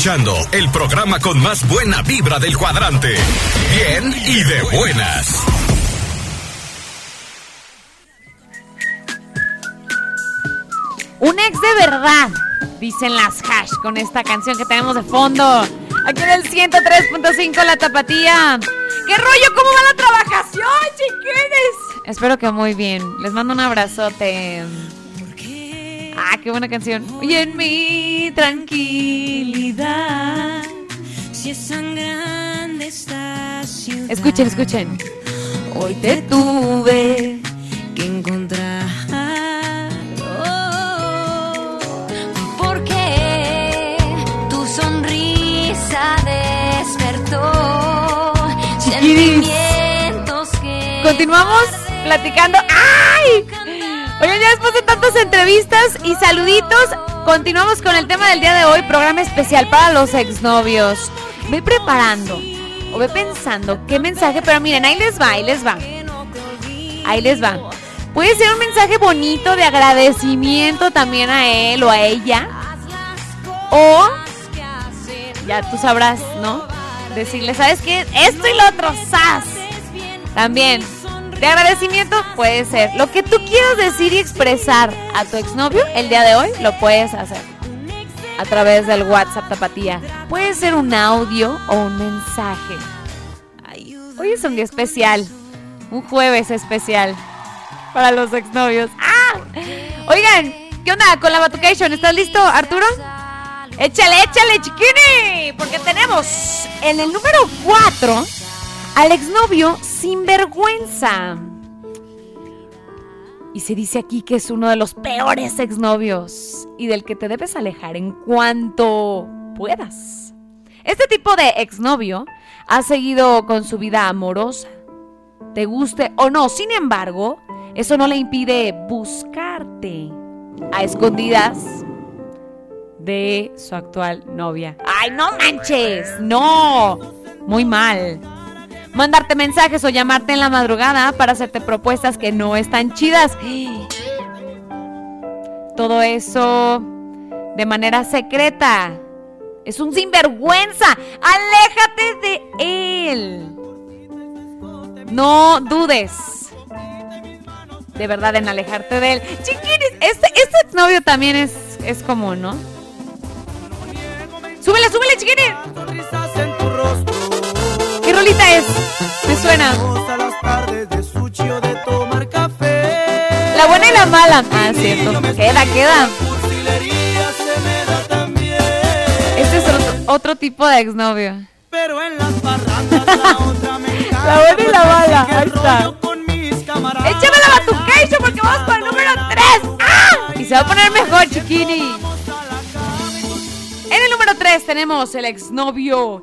Escuchando el programa con más buena vibra del cuadrante. Bien y de buenas. Un ex de verdad, dicen las hash con esta canción que tenemos de fondo. Aquí en el 103.5 La Tapatía. ¿Qué rollo? ¿Cómo va la trabajación, chiquines? Espero que muy bien. Les mando un abrazote. Ah, qué buena canción. Y en mi tranquilidad. Si es tan grande esta ciudad. Escuchen, escuchen. Hoy te tuve que encontrar. Oh, porque tu sonrisa despertó sentimientos que. Continuamos platicando. ¡Ay! Oigan, ya después de tantas entrevistas y saluditos, continuamos con el tema del día de hoy, programa especial para los exnovios. Ve preparando o ve pensando qué mensaje, pero miren, ahí les va, ahí les va. Ahí les va. Puede ser un mensaje bonito de agradecimiento también a él o a ella. O, ya tú sabrás, ¿no? Decirle, ¿sabes qué? Esto y lo otro, ¡zas! También, de agradecimiento puede ser. Lo que tú quieras decir y expresar a tu exnovio el día de hoy, lo puedes hacer. A través del WhatsApp Tapatía. Puede ser un audio o un mensaje. Hoy es un día especial. Un jueves especial. Para los exnovios. ¡Ah! Oigan, ¿qué onda con la Batucation? ¿Estás listo, Arturo? Échale, échale, chiquini. Porque tenemos en el número 4 al exnovio sinvergüenza. Y se dice aquí que es uno de los peores exnovios y del que te debes alejar en cuanto puedas. Este tipo de exnovio ha seguido con su vida amorosa, te guste o no. Sin embargo, eso no le impide buscarte a escondidas de su actual novia. ¡Ay, no manches! ¡No! Muy mal. Mandarte mensajes o llamarte en la madrugada para hacerte propuestas que no están chidas. Todo eso de manera secreta. Es un sinvergüenza. Aléjate de él. No dudes. De verdad en alejarte de él. Chiquiris, este, este novio también es, es común, ¿no? Súbele, súbele, chiquiris. Rolita es? Me suena. La buena y la mala. Ah, cierto. Queda, queda. Este es otro, otro tipo de exnovio. Pero en las la buena y la mala. Así que Ahí está. Échame la batucation porque vamos con el número 3. ¡Ah! Y se va a poner mejor, chiquini. En el número 3 tenemos el exnovio.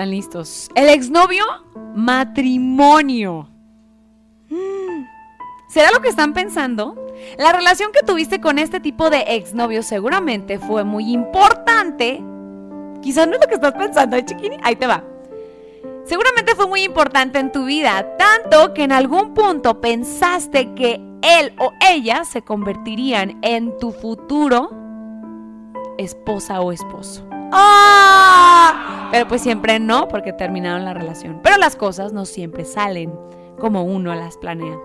Están listos. El exnovio matrimonio. Mm. ¿Será lo que están pensando? La relación que tuviste con este tipo de exnovio seguramente fue muy importante. Quizás no es lo que estás pensando, ¿eh, chiquini? Ahí te va. Seguramente fue muy importante en tu vida, tanto que en algún punto pensaste que él o ella se convertirían en tu futuro esposa o esposo. ¡Ah! Pero pues siempre no, porque terminaron la relación. Pero las cosas no siempre salen como uno las planea.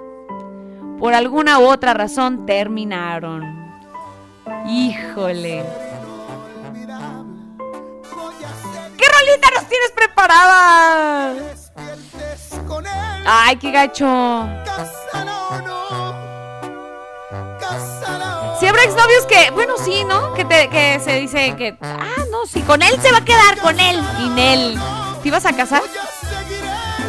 Por alguna u otra razón terminaron. Híjole. ¿Qué rolita nos tienes preparada? Ay, qué gacho. Si habrá exnovios que, bueno, sí, ¿no? Que, te, que se dice que, ah, no, sí, con él se va a quedar, con él. Y Nel, ¿te ibas a casar?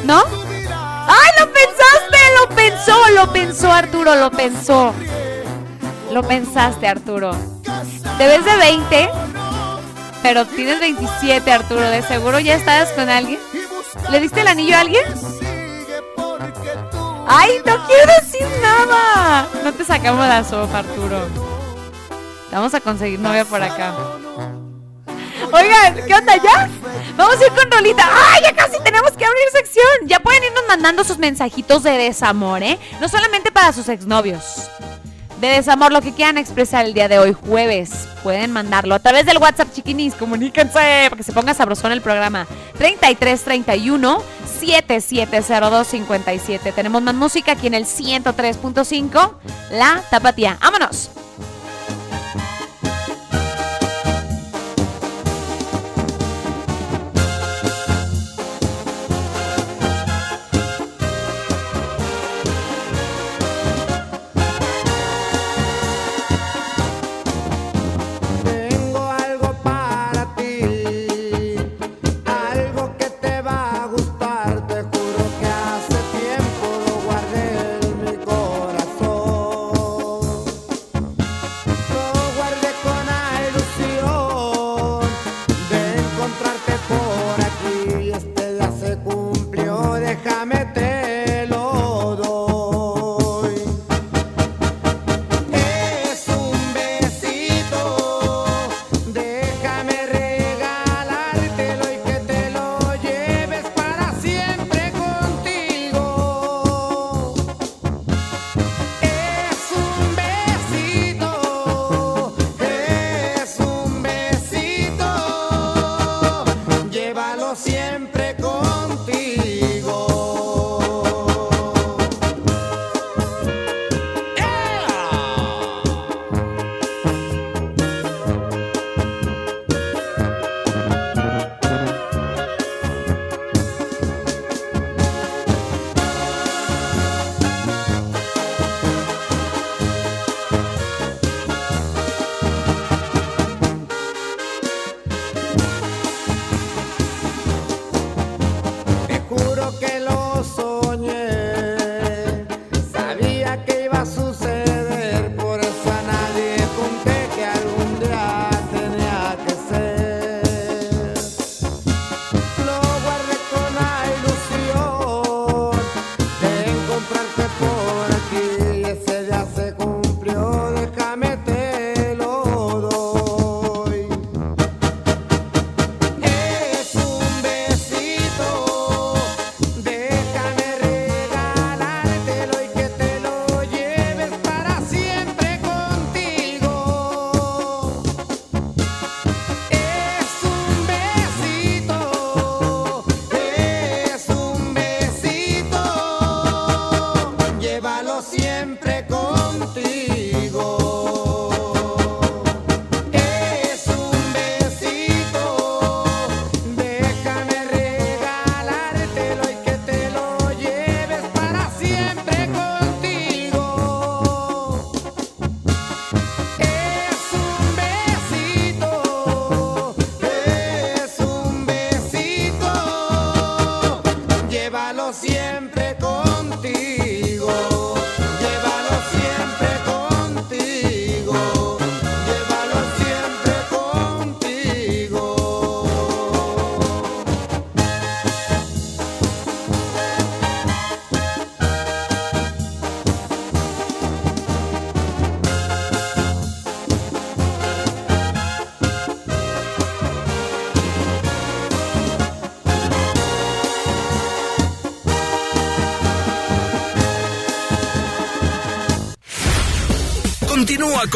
¿No? ¡Ay, lo pensaste! Lo pensó, lo pensó Arturo, lo pensó. Lo pensaste, Arturo. Te ves de 20, pero tienes 27, Arturo. De seguro ya estás con alguien. ¿Le diste el anillo a alguien? ¡Ay, no quiero decir nada! No te sacamos la sopa, Arturo. Vamos a conseguir novia por acá. Oigan, ¿qué onda ya? Vamos a ir con Rolita. ¡Ay, ya casi tenemos que abrir sección! Ya pueden irnos mandando sus mensajitos de desamor, ¿eh? No solamente para sus exnovios. De desamor, lo que quieran expresar el día de hoy, jueves. Pueden mandarlo a través del WhatsApp, chiquinis. Comuníquense para que se ponga sabrosón el programa. 3331 7702 57. Tenemos más música aquí en el 103.5. La Tapatía. ¡Vámonos!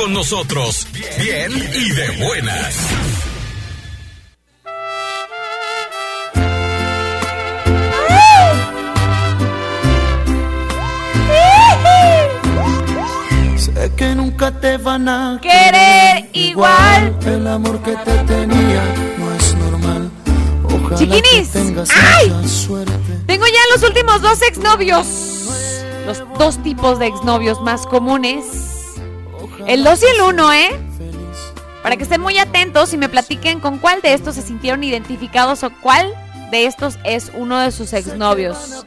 Con nosotros. Bien y de buenas. Sé que nunca te van a Querer igual. El amor que te tenía no es normal. Ojalá Chiquinis. que tengas ¡Ay! mucha suerte. Tengo ya los últimos dos exnovios. Los dos tipos de exnovios más comunes. El 2 y el 1, ¿eh? Para que estén muy atentos y me platiquen con cuál de estos se sintieron identificados o cuál de estos es uno de sus exnovios.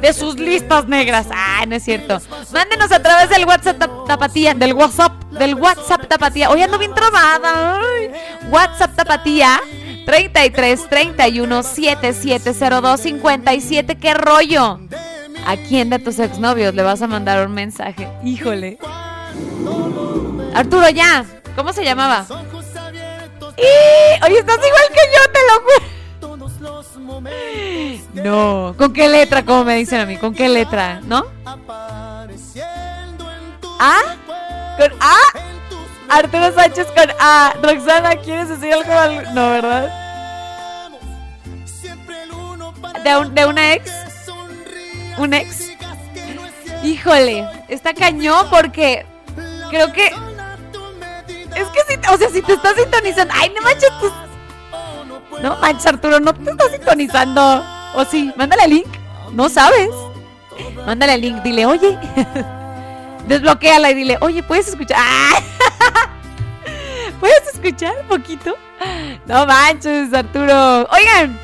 De sus listas negras. Ah, no es cierto. Mándenos a través del WhatsApp tap- tapatía, del WhatsApp, del WhatsApp tapatía. Hoy ando bien trabada. WhatsApp tapatía 33 31 7702 57. ¿Qué rollo? ¿A quién de tus exnovios le vas a mandar un mensaje? Híjole. Arturo, ya. ¿Cómo se llamaba? ¡Y! Oye, estás igual que yo, te lo juro. No. ¿Con qué letra? Como me dicen a mí. ¿Con qué letra? ¿No? ¿A? ¿Con A? Arturo Sánchez con A. Roxana, ¿quieres decir algo? al- No, ¿verdad? ¿De, un- de una ex? ¿Un ex? Híjole, está cañón porque creo que. Es que si, o sea, si te estás sintonizando. Ay, no manches, tú. No manches, Arturo, no te estás sintonizando. O sí, mándale el link. No sabes. Mándale el link, dile, oye. Desbloquéala y dile, oye, ¿puedes escuchar? ¿Puedes escuchar un poquito? No manches, Arturo. Oigan,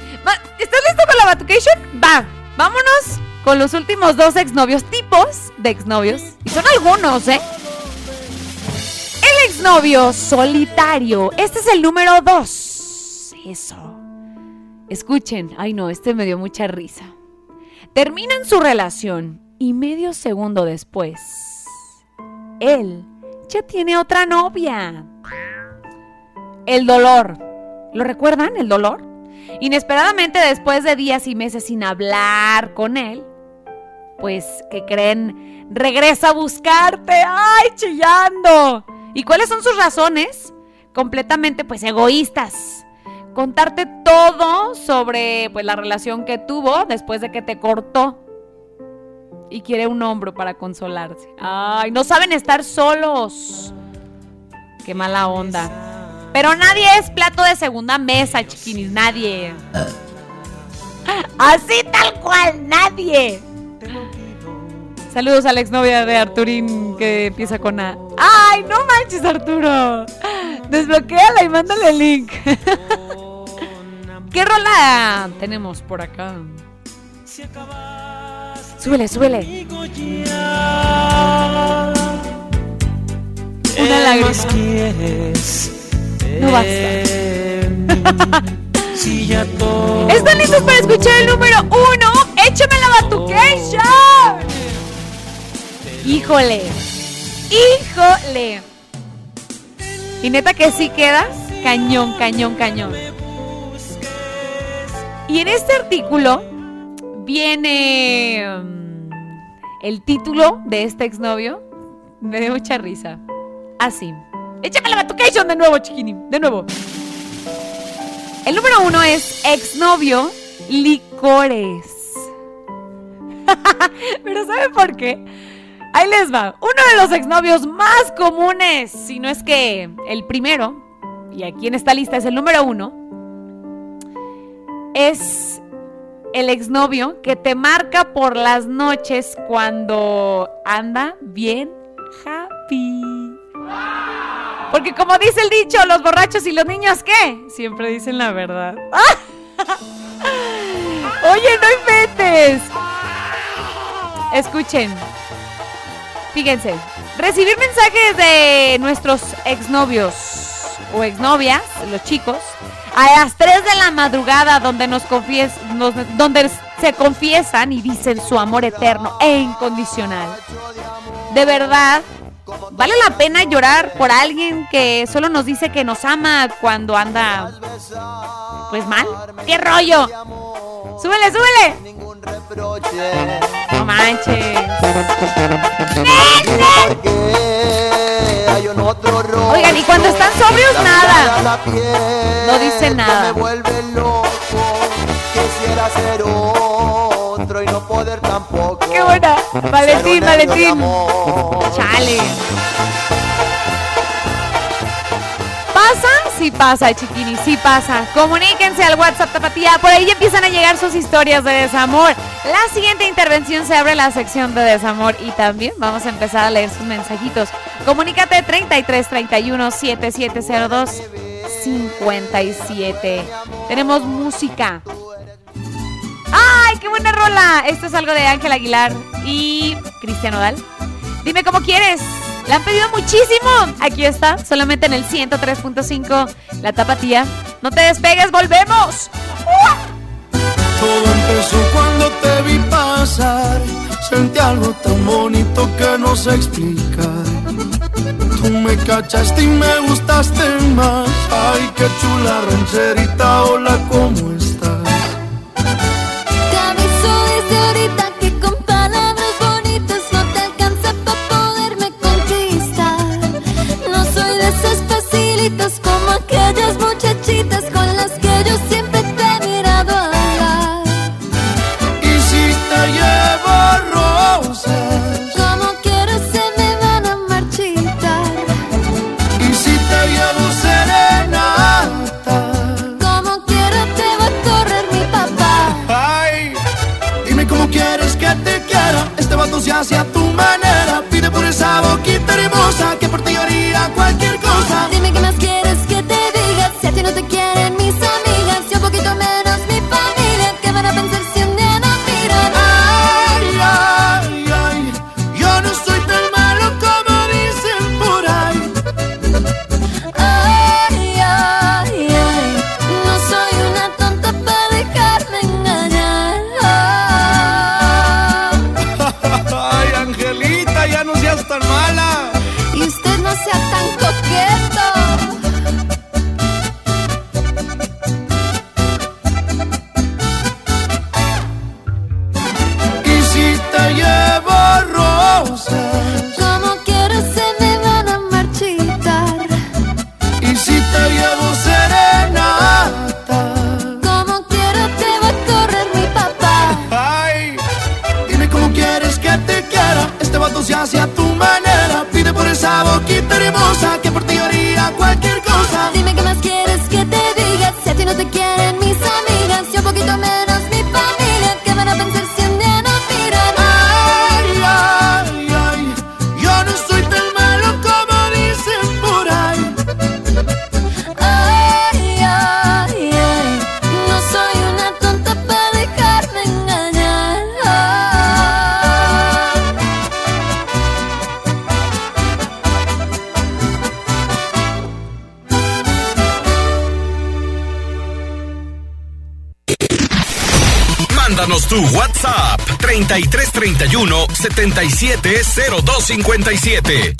¿estás listo con la Batucation? Va, vámonos con los últimos dos exnovios, tipos de exnovios. Y son algunos, ¿eh? Exnovio solitario. Este es el número dos. Eso. Escuchen. Ay, no, este me dio mucha risa. Terminan su relación y medio segundo después, él ya tiene otra novia. El dolor. ¿Lo recuerdan? El dolor. Inesperadamente, después de días y meses sin hablar con él, pues, ¿qué creen? Regresa a buscarte. ¡Ay, chillando! ¿Y cuáles son sus razones? Completamente, pues, egoístas. Contarte todo sobre, pues, la relación que tuvo después de que te cortó. Y quiere un hombro para consolarse. ¡Ay, no saben estar solos! ¡Qué mala onda! Pero nadie es plato de segunda mesa, chiquinis, nadie. Así tal cual, nadie. Saludos a la exnovia de Arturín que empieza con A. ¡Ay, no manches, Arturo! Desbloquéala y mándale el link. ¿Qué rola tenemos por acá? Súbele, súbele. Una lágrima. No basta. Si ya todo ¿Están listos para escuchar el número uno? ¡Échame la batucation! Híjole. Híjole. Y neta que sí queda cañón, cañón, cañón. Y en este artículo viene mm, el título de este exnovio. Me dio mucha risa. Así. Échame la batucation de nuevo, chiquini. De nuevo. El número uno es exnovio licores. Pero ¿saben por qué? Ahí les va. Uno de los exnovios más comunes, si no es que el primero, y aquí en esta lista es el número uno, es el exnovio que te marca por las noches cuando anda bien happy. Porque como dice el dicho, los borrachos y los niños, ¿qué? Siempre dicen la verdad. Oye, no inventes. Escuchen. Fíjense. Recibir mensajes de nuestros exnovios o exnovias, los chicos, a las 3 de la madrugada donde nos confies, donde se confiesan y dicen su amor eterno e incondicional. De verdad, vale la pena llorar por alguien que solo nos dice que nos ama cuando anda pues mal. ¿Qué rollo? Súbele, súbele reproches. No manches. Oigan, y cuando están sobrios, nada. No dicen nada. Me vuelve loco. Quisiera ser otro y no poder tampoco. Qué buena. Valentín, Valentín. Chale. Sí pasa, chiquini, sí pasa. Comuníquense al WhatsApp Tapatía, por ahí empiezan a llegar sus historias de desamor. La siguiente intervención se abre la sección de desamor y también vamos a empezar a leer sus mensajitos. Comunícate 33 31 7702 57. Tenemos música. ¡Ay, qué buena rola! Esto es algo de Ángel Aguilar y Cristian Odal. Dime cómo quieres. La han pedido muchísimo. Aquí está, solamente en el 103.5, la tapatía. No te despegues, volvemos. Todo empezó cuando te vi pasar. Sentí algo tan bonito que no sé explicar. Tú me cachaste y me gustaste más. Ay, qué chula rancherita, hola, como tratándose hacia tu manera. Pide por esa boquita hermosa que por ti haría cualquier 627-0257.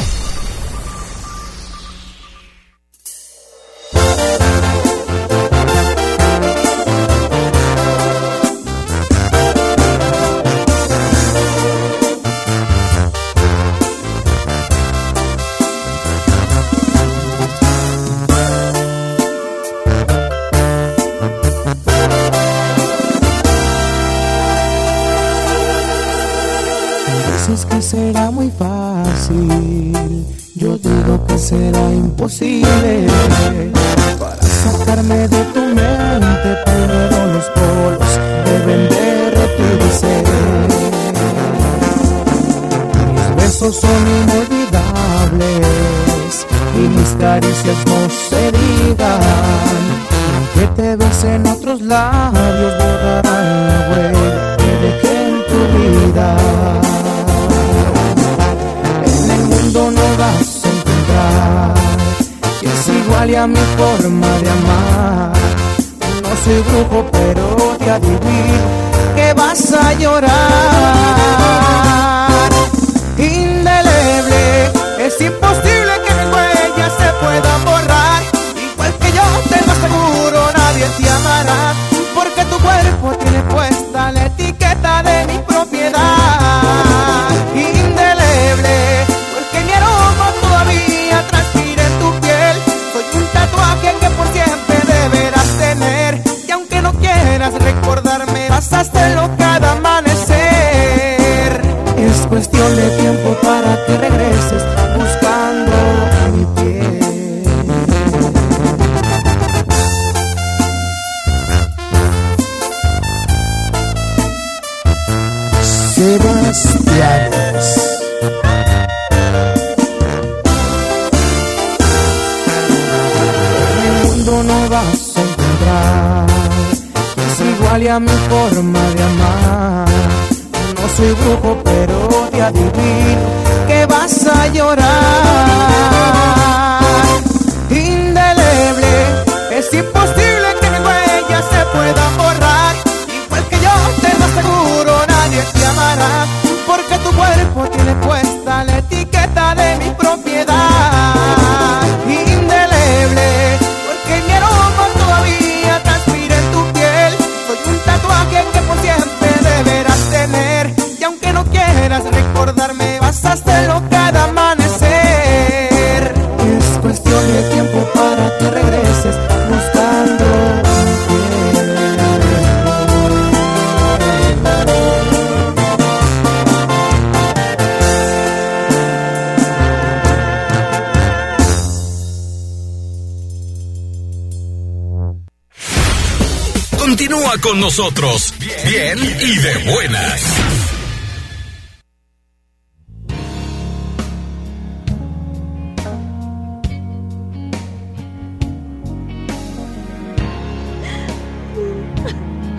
Con nosotros, bien y de buenas.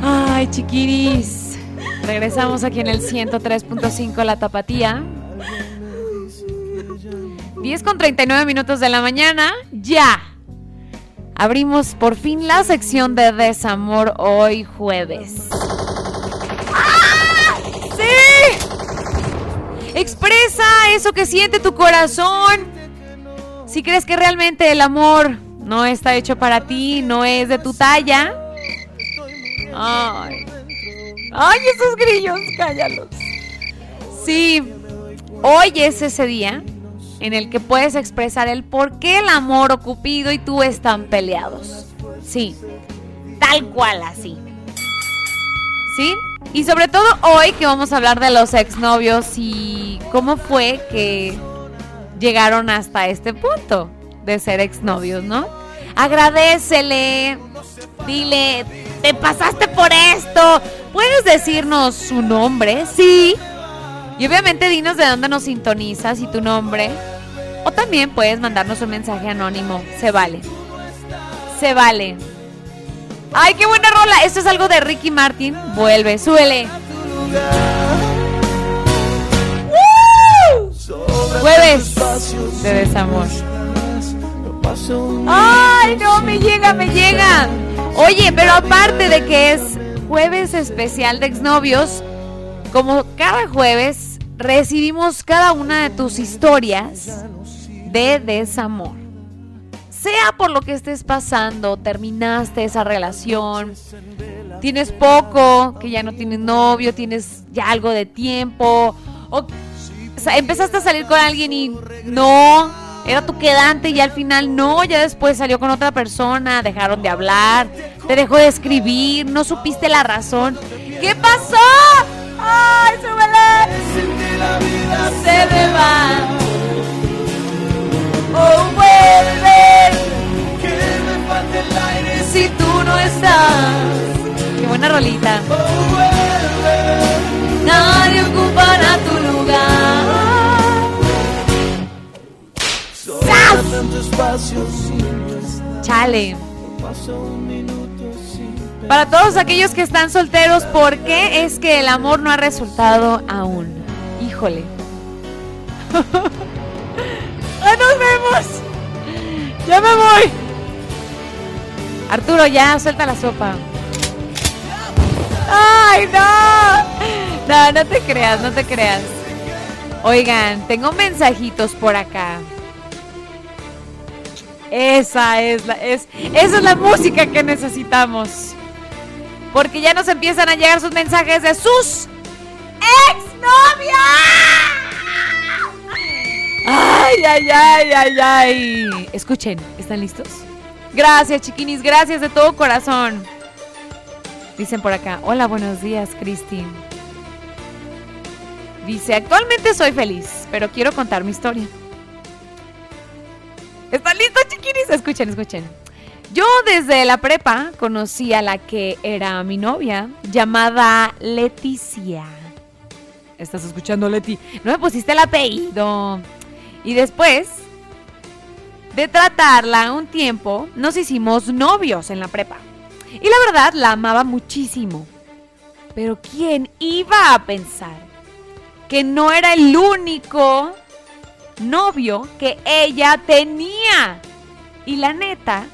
Ay, chiquiris. Regresamos aquí en el 103.5 La Tapatía. 10 con 39 minutos de la mañana. Ya. Abrimos por fin la sección de desamor hoy jueves. ¡Ah! ¡Sí! Expresa eso que siente tu corazón. Si crees que realmente el amor no está hecho para ti, no es de tu talla. Ay. Ay, esos grillos, cállalos. Sí, hoy es ese día en el que puedes expresar el por qué el amor o Cupido y tú están peleados. Sí, tal cual así. ¿Sí? Y sobre todo hoy que vamos a hablar de los exnovios y cómo fue que llegaron hasta este punto de ser exnovios, ¿no? Agradecele, dile, te pasaste por esto. ¿Puedes decirnos su nombre? Sí. Y obviamente dinos de dónde nos sintonizas y tu nombre. O también puedes mandarnos un mensaje anónimo. Se vale. Se vale. ¡Ay, qué buena rola! Esto es algo de Ricky Martin. Vuelve. ¡Woo! Jueves de desamor. ¡Ay, no! Me llega, me llega. Oye, pero aparte de que es jueves especial de exnovios, como cada jueves recibimos cada una de tus historias de desamor. Sea por lo que estés pasando, terminaste esa relación, tienes poco, que ya no tienes novio, tienes ya algo de tiempo, o, empezaste a salir con alguien y no, era tu quedante y al final no, ya después salió con otra persona, dejaron de hablar, te dejó de escribir, no supiste la razón. ¿Qué pasó? ¡Ay, súbele! la vida Se me va. Oh, vuelve. Que me falte el aire Si tú no estás. Qué buena rolita. Oh, vuelve. Nadie ocupará tu lugar. Sin estar. Chale. Para todos aquellos que están solteros, ¿por qué es que el amor no ha resultado aún? Híjole. ¡Ah, nos vemos! ¡Ya me voy! Arturo, ya, suelta la sopa. ¡Ay, no! No, no te creas, no te creas. Oigan, tengo mensajitos por acá. Esa es la, es, esa es la música que necesitamos. Porque ya nos empiezan a llegar sus mensajes de sus exnovias. Ay, ay, ay, ay, ay. Escuchen, ¿están listos? Gracias, chiquinis, gracias de todo corazón. Dicen por acá, hola, buenos días, Cristi. Dice, actualmente soy feliz, pero quiero contar mi historia. ¿Están listos, chiquinis? Escuchen, escuchen. Yo desde la prepa conocí a la que era mi novia, llamada Leticia. ¿Estás escuchando, Leti? No me pusiste el apellido. Y después de tratarla un tiempo, nos hicimos novios en la prepa. Y la verdad, la amaba muchísimo. Pero ¿quién iba a pensar que no era el único novio que ella tenía? Y la neta,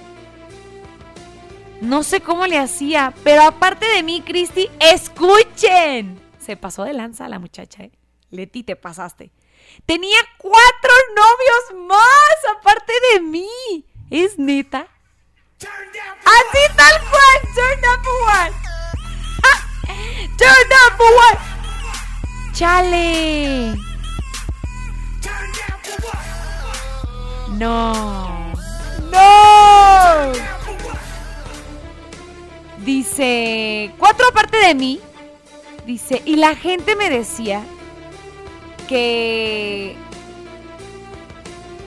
no sé cómo le hacía, pero aparte de mí, Cristi, escuchen. Se pasó de lanza la muchacha, ¿eh? Leti, te pasaste. Tenía cuatro novios más aparte de mí. ¿Es neta? Así tal cual, turn for one. turn down for one. Chale. No. No. Dice, cuatro aparte de mí. Dice, y la gente me decía que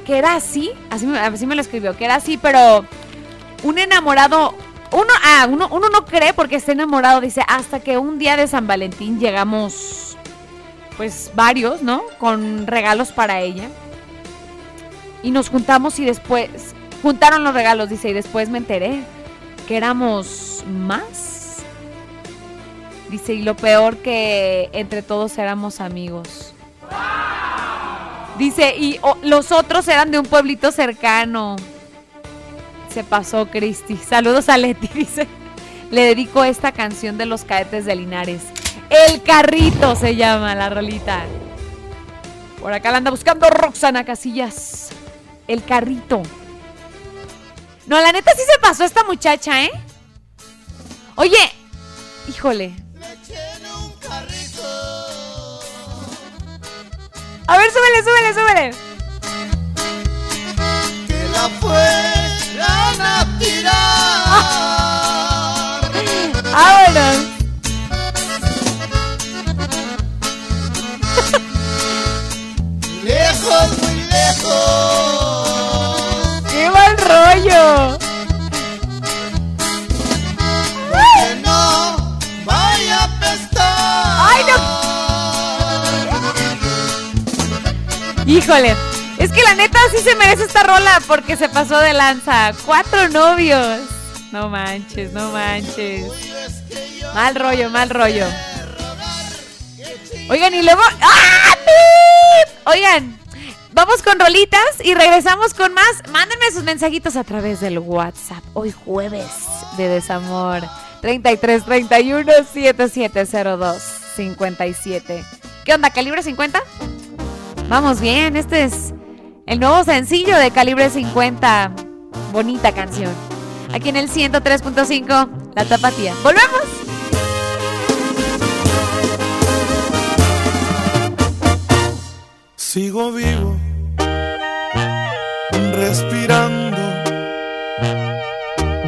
que era así, así, me- así me lo escribió, que era así, pero un enamorado, uno, ah, uno, uno no cree porque está enamorado, dice, hasta que un día de San Valentín llegamos, pues varios, ¿no? Con regalos para ella. Y nos juntamos y después, juntaron los regalos, dice, y después me enteré éramos más. Dice, y lo peor que entre todos éramos amigos. Dice, y los otros eran de un pueblito cercano. Se pasó, Cristi. Saludos a Leti, dice. Le dedico esta canción de los cadetes de Linares. El carrito se llama la rolita. Por acá la anda buscando Roxana Casillas. El carrito. No, la neta sí se pasó esta muchacha, ¿eh? Oye, híjole. A ver, súbele, súbele, súbele. Que la fueran a tirar. Vámonos. Lejos, muy lejos. ¡Qué mal rollo! Que no vaya a pestar. ¡Ay, no! Híjole, es que la neta sí se merece esta rola porque se pasó de lanza. Cuatro novios. No manches, no manches. Mal rollo, mal rollo. Oigan, y luego. ¡Ah! Oigan, vamos con rolitas y regresamos con más. Mándenme sus mensajitos a través del WhatsApp. Hoy jueves de desamor. 33 31 7702 57. ¿Qué onda? ¿Calibre 50? Vamos bien, este es el nuevo sencillo de Calibre 50. Bonita canción. Aquí en el 103.5, La Tapatía. ¡Volvemos! Sigo vivo, respirando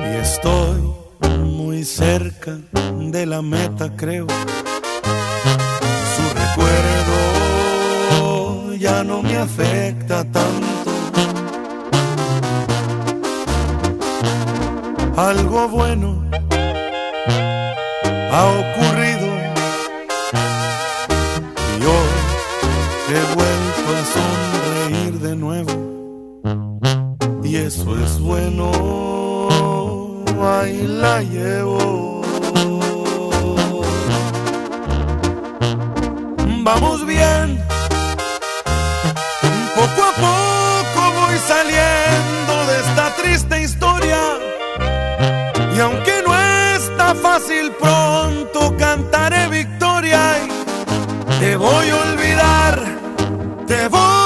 y estoy muy cerca de la meta, creo. Su recuerdo ya no me afecta tanto. Algo bueno ha ocurrido y hoy he vuelto a sonreír de nuevo. Y eso es bueno. Ahí la llevo. Vamos bien. Poco a poco voy saliendo de esta triste historia. Y aunque no está fácil pronto cantaré victoria y te voy a voy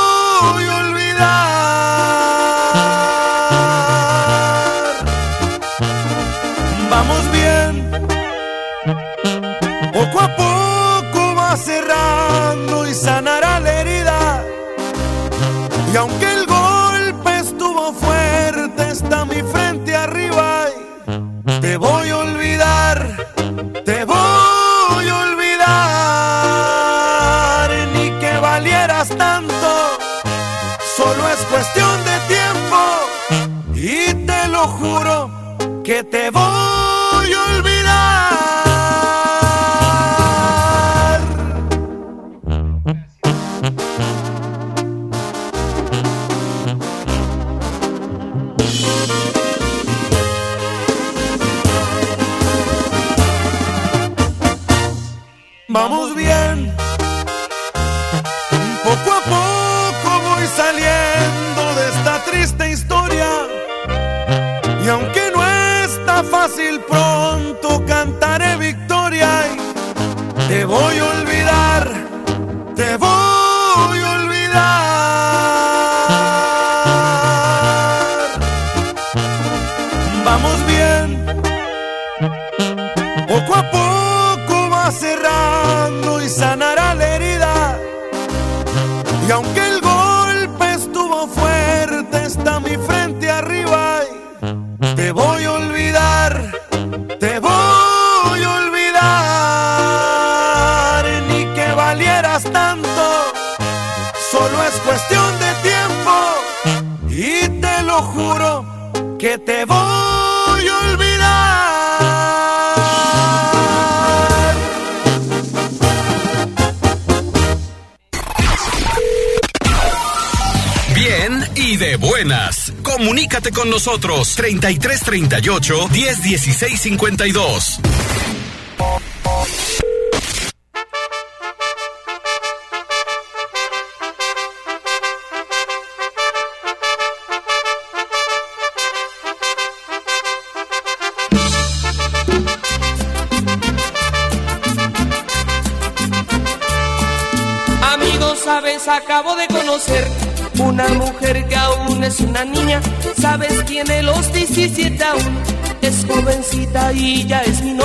treinta y tres treinta y ocho diez dieciséis cincuenta y dos.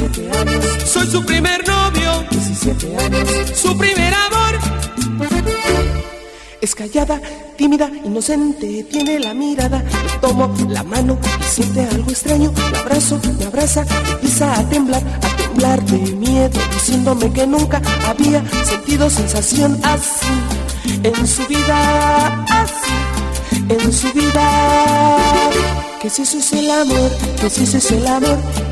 17 años. Soy su primer novio, 17 años. Su primer amor. Es callada, tímida, inocente, tiene la mirada. Le tomo la mano y siente algo extraño. La abrazo, me abraza, empieza a temblar, a temblar de miedo, diciéndome que nunca había sentido sensación así en su vida, así en su vida. Que si eso es el amor, que si eso es el amor,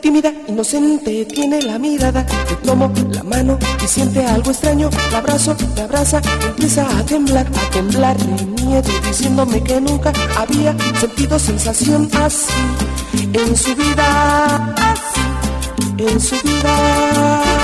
Tímida, inocente, tiene la mirada. Le tomo la mano y siente algo extraño. La abrazo, me abraza, empieza a temblar, a temblar de miedo, diciéndome que nunca había sentido sensación así en su vida, así en su vida.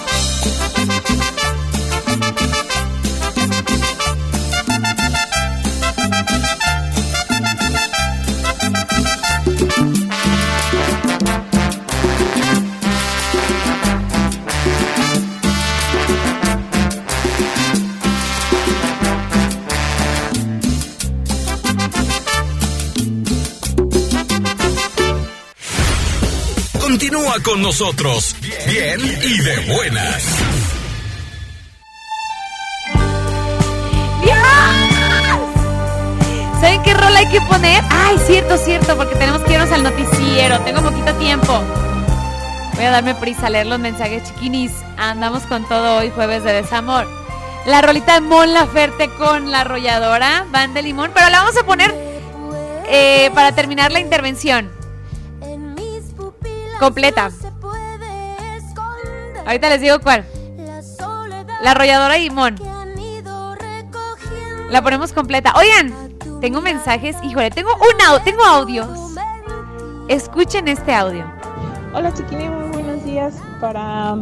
Con nosotros. Bien y de buenas. ¿Saben qué rol hay que poner? Ay, cierto, cierto, porque tenemos que irnos al noticiero. Tengo poquito tiempo. Voy a darme prisa a leer los mensajes chiquinis. Andamos con todo hoy, jueves de desamor. La rolita de Mon Laferte con la arrolladora, Van de Limón, pero la vamos a poner eh, para terminar la intervención. Completa. Ahorita les digo cuál. La arrolladora y Limón. La ponemos completa. Oigan, Tengo mensajes, híjole, tengo un audio, tengo audios. Escuchen este audio. Hola chiquini, muy buenos días. Para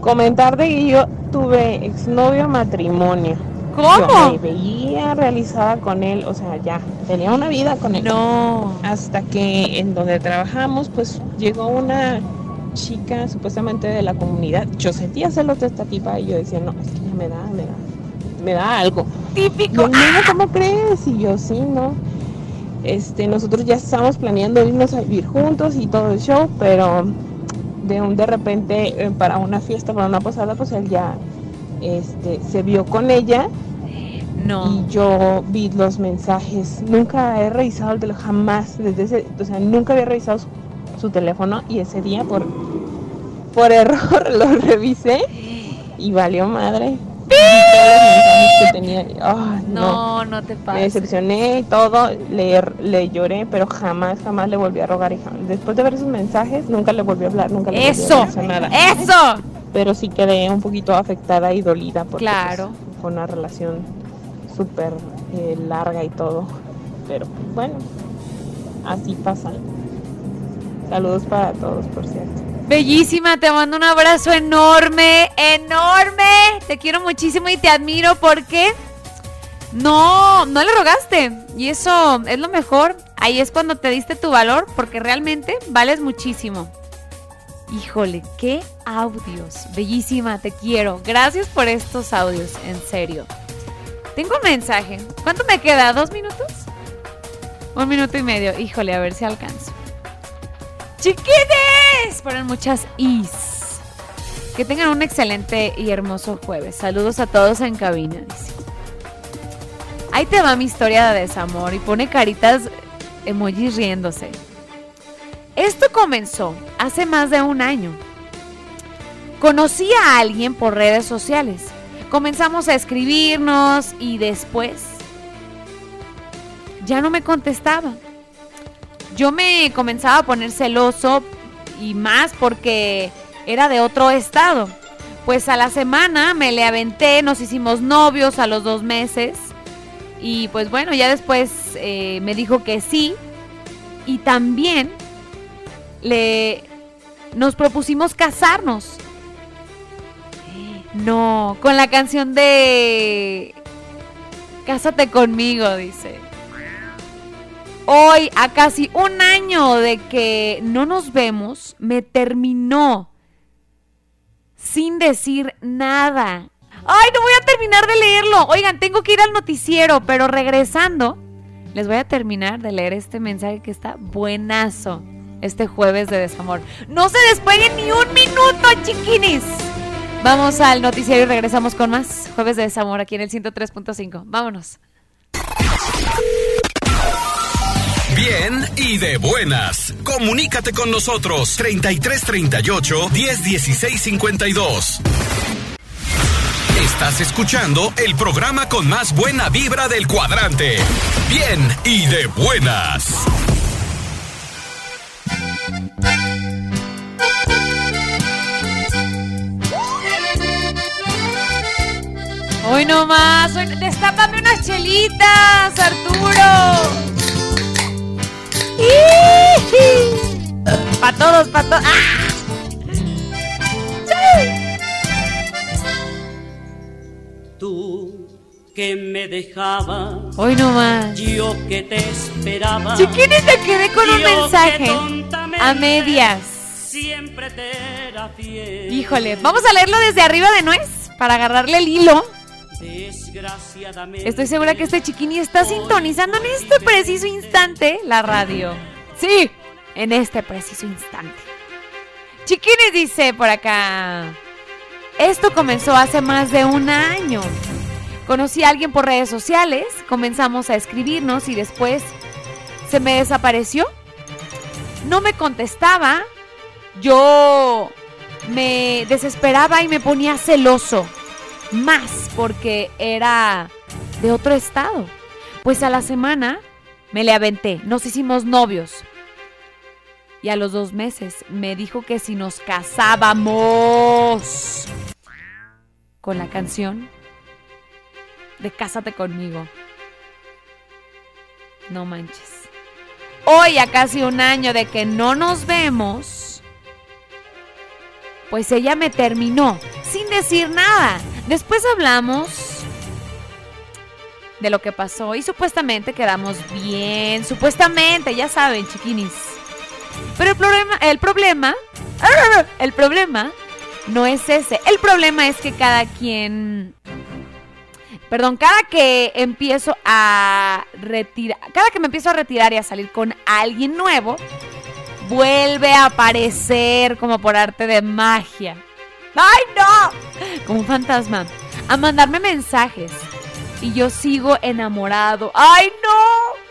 comentar de que yo tuve exnovio matrimonio. ¿Cómo? Yo me veía realizada con él, o sea, ya, tenía una vida con él. No. Hasta que en donde trabajamos, pues llegó una chica supuestamente de la comunidad. Yo sentía celos de esta tipa y yo decía, no, es que ya me da, me da, me da algo. Típico. Niño, ¿cómo crees? Y yo, sí, ¿no? Este, nosotros ya estábamos planeando irnos a vivir juntos y todo el show, pero de un de repente eh, para una fiesta, para una posada, pues él ya este, se vio con ella. No. Y yo vi los mensajes. Nunca he revisado el teléfono, jamás. Desde ese, o sea, nunca había revisado su, su teléfono y ese día por, por error lo revisé y valió madre. Que tenía. No, no te me pases. decepcioné y todo, le, le lloré, pero jamás, jamás le volví a rogar. Y jamás- después de ver esos mensajes, nunca le volví a hablar, nunca le volví a ¡Eso! nada. ¡Eso! Pero sí quedé un poquito afectada y dolida porque Claro. pues, fue una relación súper eh, larga y todo. Pero bueno, así pasa. Saludos para todos, por cierto. Bellísima, te mando un abrazo enorme, enorme. Te quiero muchísimo y te admiro porque no, no le rogaste. Y eso es lo mejor. Ahí es cuando te diste tu valor porque realmente vales muchísimo. Híjole, qué audios. Bellísima, te quiero. Gracias por estos audios, en serio. Tengo un mensaje. ¿Cuánto me queda? ¿Dos minutos? Un minuto y medio. Híjole, a ver si alcanzo. Chiquines, ponen muchas is. Que tengan un excelente y hermoso jueves. Saludos a todos en cabina. dice. Ahí te va mi historia de desamor y pone caritas emojis riéndose. Esto comenzó hace más de un año. Conocí a alguien por redes sociales. Comenzamos a escribirnos y después ya no me contestaba yo me comenzaba a poner celoso y más porque era de otro estado. Pues a la semana me le aventé, nos hicimos novios a los dos meses y pues bueno, ya después eh, me dijo que sí y también le nos propusimos casarnos. No, con la canción de Cásate conmigo, dice. Hoy, a casi un año de que no nos vemos, me terminó sin decir nada. Ay, no voy a terminar de leerlo. Oigan, tengo que ir al noticiero, pero regresando, les voy a terminar de leer este mensaje que está buenazo. Este jueves de desamor. No se despeguen ni un minuto, chiquinis. Vamos al noticiero y regresamos con más jueves de desamor aquí en el 103.5. Vámonos. Bien y de buenas. Comunícate con nosotros 33 38 10 16 52. Estás escuchando el programa con más buena vibra del cuadrante. Bien y de buenas. Hoy no más, hoy... destápame unas chelitas, Arturo. Para todos, para todos. ¡Ah! Tú que me dejabas. Hoy no más. Yo que te esperaba. Chiquines, te quedé con un mensaje a medias. Siempre te era fiel. Híjole, vamos a leerlo desde arriba de nuez para agarrarle el hilo. Desgraciadamente. Estoy segura que este chiquini está sintonizando en este preciso instante la radio. Sí, en este preciso instante. Chiquini dice por acá. Esto comenzó hace más de un año. Conocí a alguien por redes sociales, comenzamos a escribirnos y después se me desapareció. No me contestaba. Yo me desesperaba y me ponía celoso. Más porque era de otro estado. Pues a la semana me le aventé. Nos hicimos novios. Y a los dos meses me dijo que si nos casábamos con la canción de Cásate conmigo. No manches. Hoy, a casi un año de que no nos vemos, pues ella me terminó sin decir nada. Después hablamos de lo que pasó y supuestamente quedamos bien. Supuestamente, ya saben, chiquinis. Pero el problema, el problema, el problema no es ese. El problema es que cada quien Perdón, cada que empiezo a retirar, cada que me empiezo a retirar y a salir con alguien nuevo, vuelve a aparecer como por arte de magia. ¡Ay, no! Como un fantasma. A mandarme mensajes. Y yo sigo enamorado. ¡Ay, no!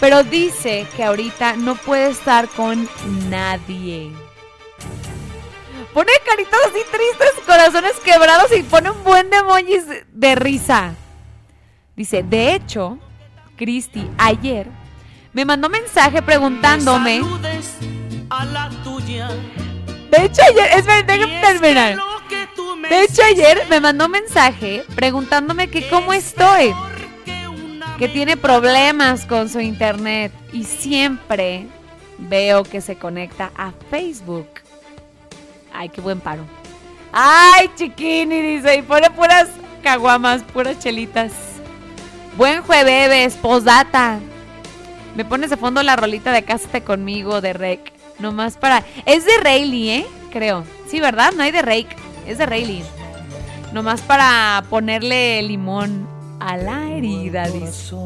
Pero dice que ahorita no puede estar con nadie. Pone caritas así tristes, corazones quebrados y pone un buen de emojis de risa. Dice, de hecho, Cristi ayer me mandó mensaje preguntándome. a la tuya. De hecho ayer, es déjame terminar. De hecho ayer me mandó mensaje preguntándome que cómo estoy. Que tiene problemas con su internet y siempre veo que se conecta a Facebook. Ay, qué buen paro. Ay, chiquini, dice, y pone puras caguamas, puras chelitas. Buen jueves, posdata. Me pones de fondo la rolita de Cásate conmigo de Rec. Nomás para. Es de Rayleigh, ¿eh? Creo. Sí, ¿verdad? No hay de Rake. Es de Rayleigh. Nomás para ponerle limón a la herida, dice.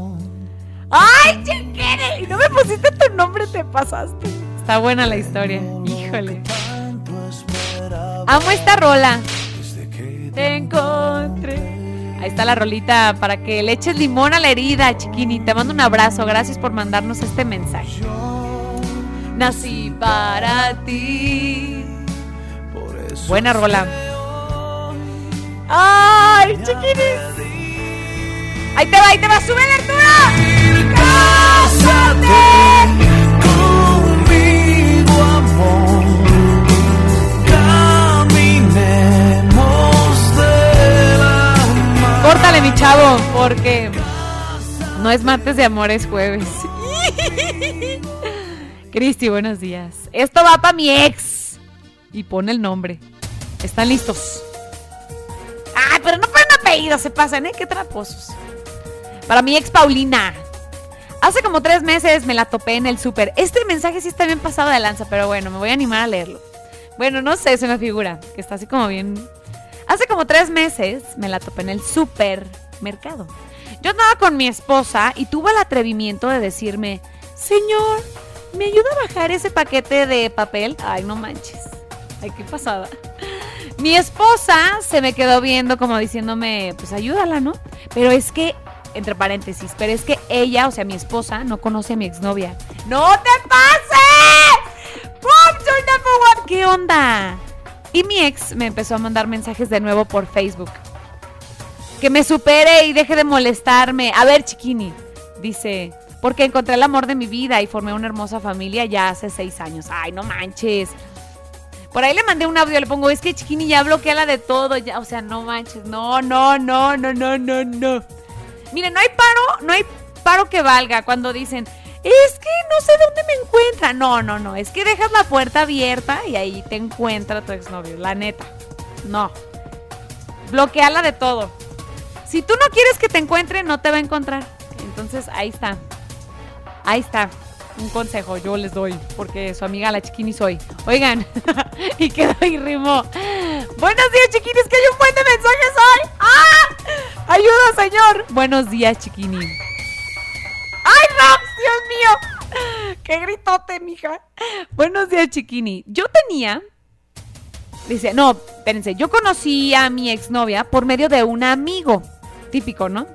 ¡Ay, chiquini! Y no me pusiste tu nombre, te pasaste. Está buena la historia. Híjole. Amo esta rola. Te encontré. Ahí está la rolita para que le eches limón a la herida, chiquini. Te mando un abrazo. Gracias por mandarnos este mensaje. Nací para ti. Buena rola. ¡Ay, chiquinis! Ahí te va, ahí te va. ¡Sube la altura! ¡Cásate! conmigo, amor. Caminemos de la mano. Córtale, mi chavo, porque no es martes de amor, es jueves. Cristi, buenos días. Esto va para mi ex. Y pone el nombre. ¿Están listos? Ay, pero no ponen apellidos, se pasan, ¿eh? Qué traposos. Para mi ex Paulina. Hace como tres meses me la topé en el súper. Este mensaje sí está bien pasado de lanza, pero bueno, me voy a animar a leerlo. Bueno, no sé, se me figura que está así como bien. Hace como tres meses me la topé en el supermercado. Yo andaba con mi esposa y tuvo el atrevimiento de decirme, señor, ¿me ayuda a bajar ese paquete de papel? Ay, no manches. Ay, qué pasada. Mi esposa se me quedó viendo como diciéndome, pues ayúdala, ¿no? Pero es que, entre paréntesis, pero es que ella, o sea, mi esposa, no conoce a mi exnovia. ¡No te pases! ¡Pum! Soy number one. ¿Qué onda? Y mi ex me empezó a mandar mensajes de nuevo por Facebook. Que me supere y deje de molestarme. A ver, chiquini, dice, porque encontré el amor de mi vida y formé una hermosa familia ya hace seis años. Ay, no manches. Por ahí le mandé un audio, le pongo, es que chiquini ya bloquea la de todo, ya, o sea, no manches, no, no, no, no, no, no, no. Miren, no hay paro, no hay paro que valga cuando dicen, es que no sé dónde me encuentra. No, no, no, es que dejas la puerta abierta y ahí te encuentra tu exnovio, la neta. No. Bloqueala de todo. Si tú no quieres que te encuentre, no te va a encontrar. Entonces, ahí está. Ahí está. Un consejo yo les doy, porque su amiga la chiquini soy. Oigan, y quedó y rimó. Buenos días, chiquinis, que hay un buen de mensajes hoy. ¡Ah! ¡Ayuda, señor! Buenos días, chiquini. ¡Ay, Raps! ¡Dios mío! ¡Qué gritote, mija! Buenos días, chiquini. Yo tenía. Dice, no, espérense. Yo conocí a mi exnovia por medio de un amigo. Típico, ¿no?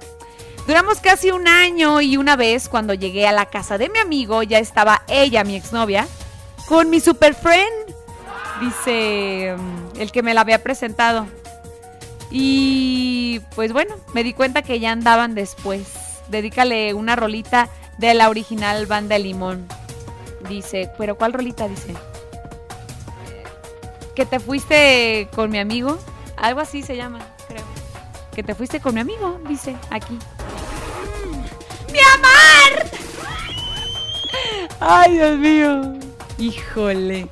Duramos casi un año y una vez cuando llegué a la casa de mi amigo ya estaba ella, mi exnovia, con mi super friend, dice mm, el que me la había presentado. Y pues bueno, me di cuenta que ya andaban después. Dedícale una rolita de la original banda Limón. Dice, pero ¿cuál rolita dice? Que te fuiste con mi amigo. Algo así se llama. Que te fuiste con mi amigo, dice aquí. ¡Mi amor! Ay, Dios mío. Híjole.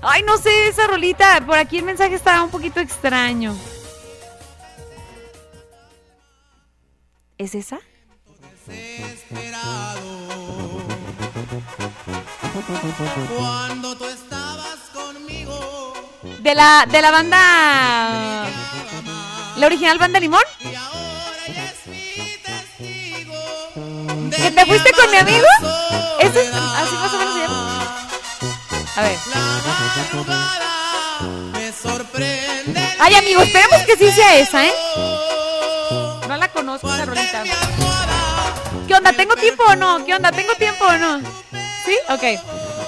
Ay, no sé, esa rolita. Por aquí el mensaje estaba un poquito extraño. ¿Es esa? Cuando tú estabas conmigo. De la, de la banda. ¿La original banda Limón? ¿Que te fuiste con mi amigo? ¿Ese es, así más o menos se llama? A ver. Ay, amigo, esperemos que sí sea esa, ¿eh? No la conozco esa rolita. ¿Qué onda? ¿Tengo tiempo o no? ¿Qué onda? ¿Tengo tiempo o no? ¿Sí? Ok.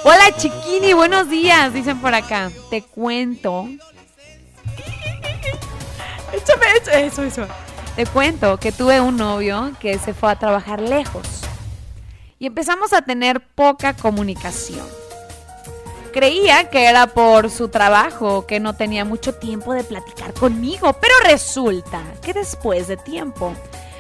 Hola, chiquini, buenos días, dicen por acá. Te cuento. Eso, eso. Te cuento que tuve un novio que se fue a trabajar lejos. Y empezamos a tener poca comunicación. Creía que era por su trabajo, que no tenía mucho tiempo de platicar conmigo, pero resulta que después de tiempo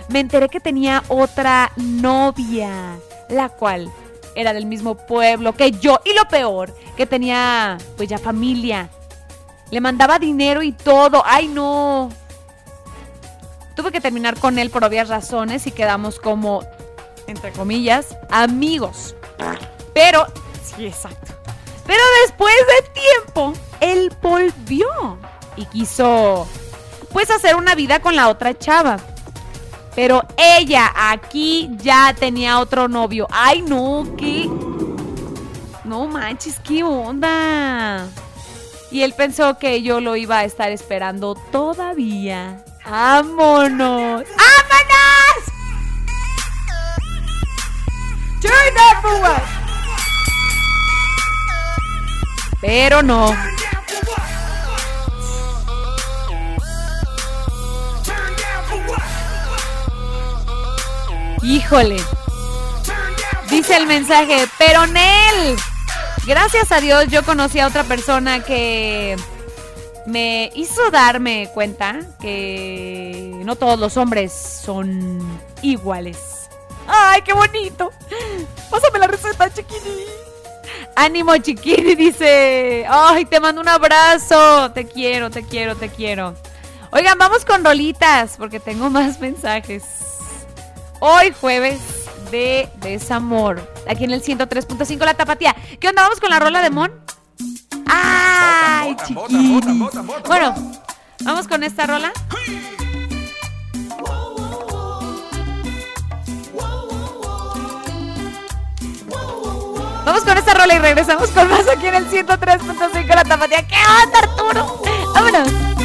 me enteré que tenía otra novia, la cual era del mismo pueblo que yo y lo peor, que tenía pues ya familia. Le mandaba dinero y todo. Ay, no. Tuve que terminar con él por obvias razones y quedamos como entre comillas amigos. Pero sí, exacto. Pero después de tiempo, él volvió y quiso, pues, hacer una vida con la otra chava. Pero ella aquí ya tenía otro novio. Ay, no, ¿qué? No manches, ¿qué onda? Y él pensó que yo lo iba a estar esperando todavía. ¡Vámonos! ¡Vámonos! ¡Turn for what? Pero no. Híjole. Dice el mensaje, pero Nel. Gracias a Dios yo conocí a otra persona que me hizo darme cuenta que no todos los hombres son iguales. ¡Ay, qué bonito! Pásame la receta, chiquini. Ánimo, chiquini, dice. ¡Ay, te mando un abrazo! Te quiero, te quiero, te quiero. Oigan, vamos con rolitas, porque tengo más mensajes. Hoy jueves de desamor. Aquí en el 103.5 La Tapatía. ¿Qué onda? ¿Vamos con la rola de Mon? ¡Ay! Bueno, vamos con esta rola. Vamos con esta rola y regresamos con más aquí en el 103.5 La Tapatía. ¿Qué onda, Arturo? ¡Vámonos!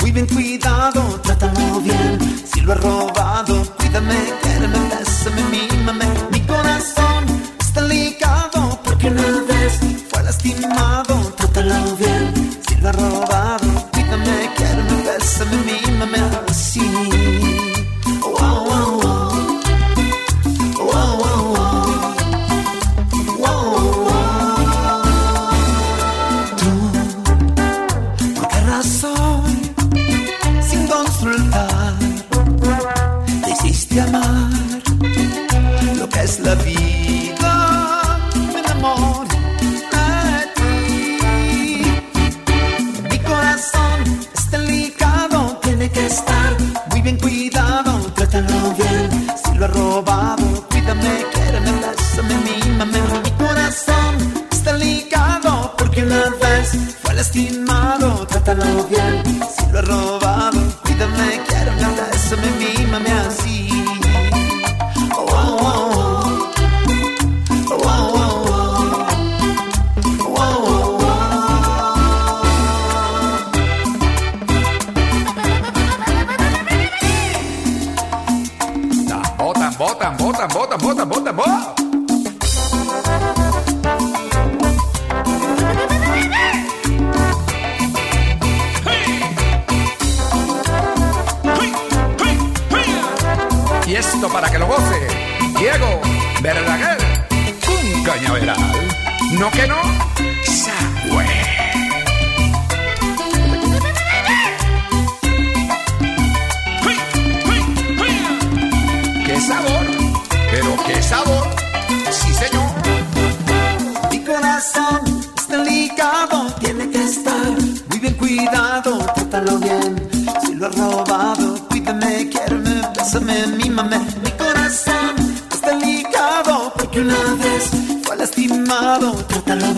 Muy bien cuidado, trátalo bien. Si lo he robado, cuídame, quédame, bésame, mímame.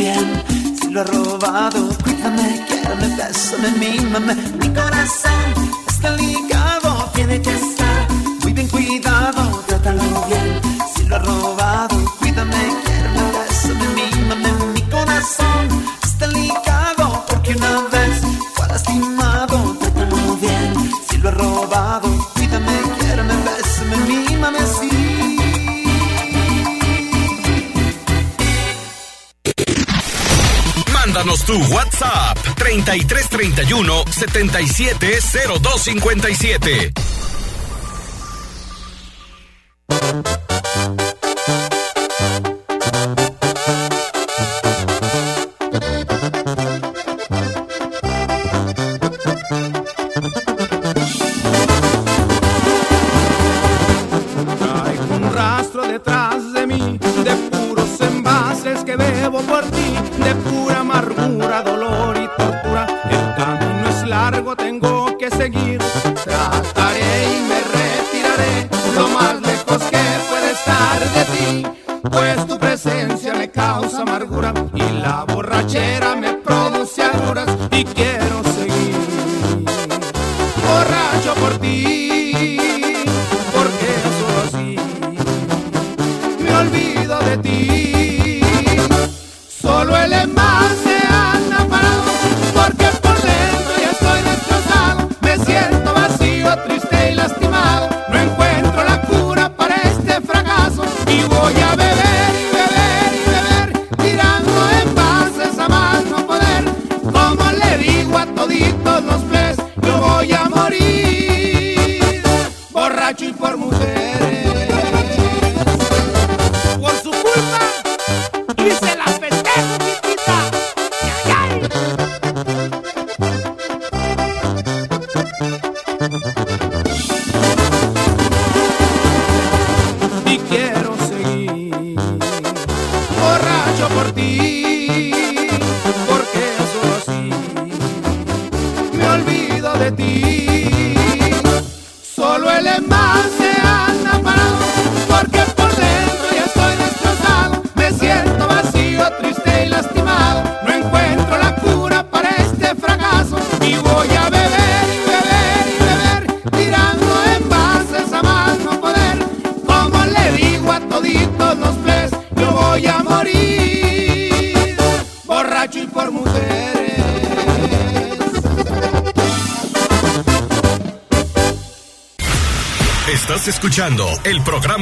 Si lo has robado, cuídame, quiéreme, bésame, mímame. Mi corazón Tu WhatsApp 3331 770257.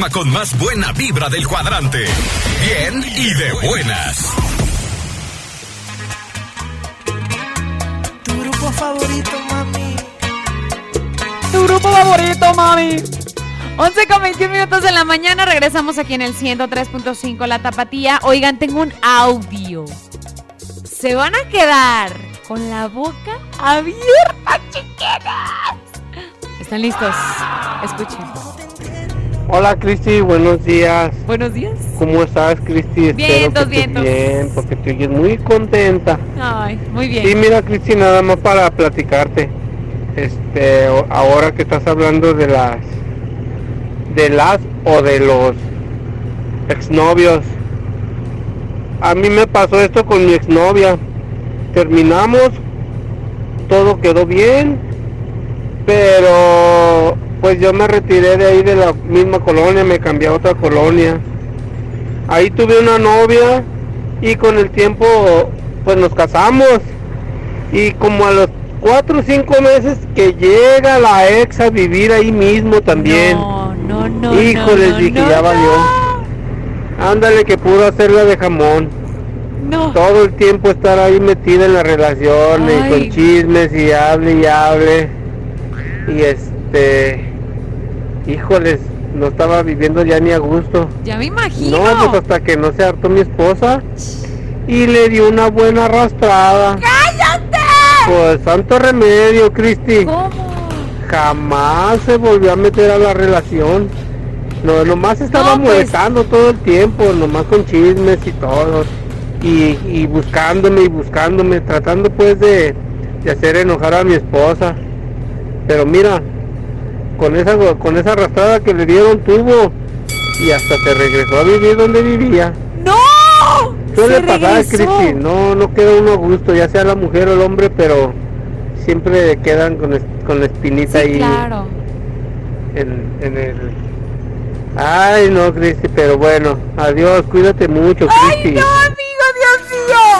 Programa con más buena vibra del cuadrante. Bien y de buenas. Tu grupo favorito, mami. Tu grupo favorito, mami. 11 con 21 minutos de la mañana, regresamos aquí en el 103.5 La Tapatía. Oigan, tengo un audio. Se van a quedar con la boca abierta, chiquitas. ¿Están listos? Escuchen. Hola Cristi, buenos días. Buenos días. ¿Cómo estás Cristi? Vientos, vientos. bien, porque te oyes muy contenta. Ay, muy bien. Sí, mira Cristi, nada más para platicarte. Este, ahora que estás hablando de las de las o de los exnovios. A mí me pasó esto con mi exnovia. Terminamos, todo quedó bien, pero pues yo me retiré de ahí de la misma colonia, me cambié a otra colonia. Ahí tuve una novia y con el tiempo pues nos casamos. Y como a los cuatro o cinco meses que llega la ex a vivir ahí mismo también. No, no, no. Híjole, no, dije, no, ya valió. Ándale que pudo hacerla de jamón. No. Todo el tiempo estar ahí metida en la relación y Ay. con chismes y hable y hable. Y este, híjoles, no estaba viviendo ya ni a gusto. Ya me imagino. No, pues hasta que no se hartó mi esposa y le dio una buena arrastrada. ¡Cállate! Pues santo remedio, Cristi. ¿Cómo? Jamás se volvió a meter a la relación. No, nomás estaba No, pues. molestando todo el tiempo, nomás con chismes y todo. Y, y buscándome y buscándome, tratando pues de, de hacer enojar a mi esposa. Pero mira, con esa con esa arrastrada que le dieron tuvo y hasta se regresó a vivir donde vivía. ¡No! Suele pasar. Cristi, no, no queda uno a gusto, ya sea la mujer o el hombre, pero siempre quedan con, es- con la espinita ahí Claro. en, en el... Ay, no, Cristi, pero bueno, adiós, cuídate mucho, ¡Ay, Cristi. no, amigo, Dios mío!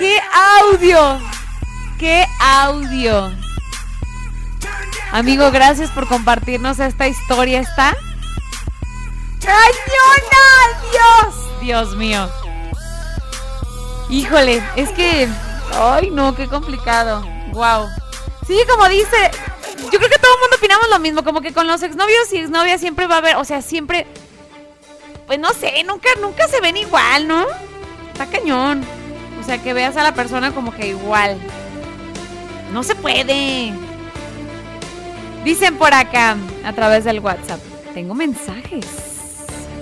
¡Qué audio! ¡Qué audio! Amigo, gracias por compartirnos esta historia. ¿Está? ¡Cañona! ¡Dios! Dios mío. Híjole, es que... Ay, no, qué complicado. Wow. Sí, como dice... Yo creo que todo el mundo opinamos lo mismo. Como que con los exnovios y exnovias siempre va a haber... O sea, siempre... Pues no sé, nunca, nunca se ven igual, ¿no? Está cañón. O sea, que veas a la persona como que igual. No se puede. Dicen por acá, a través del WhatsApp. Tengo mensajes.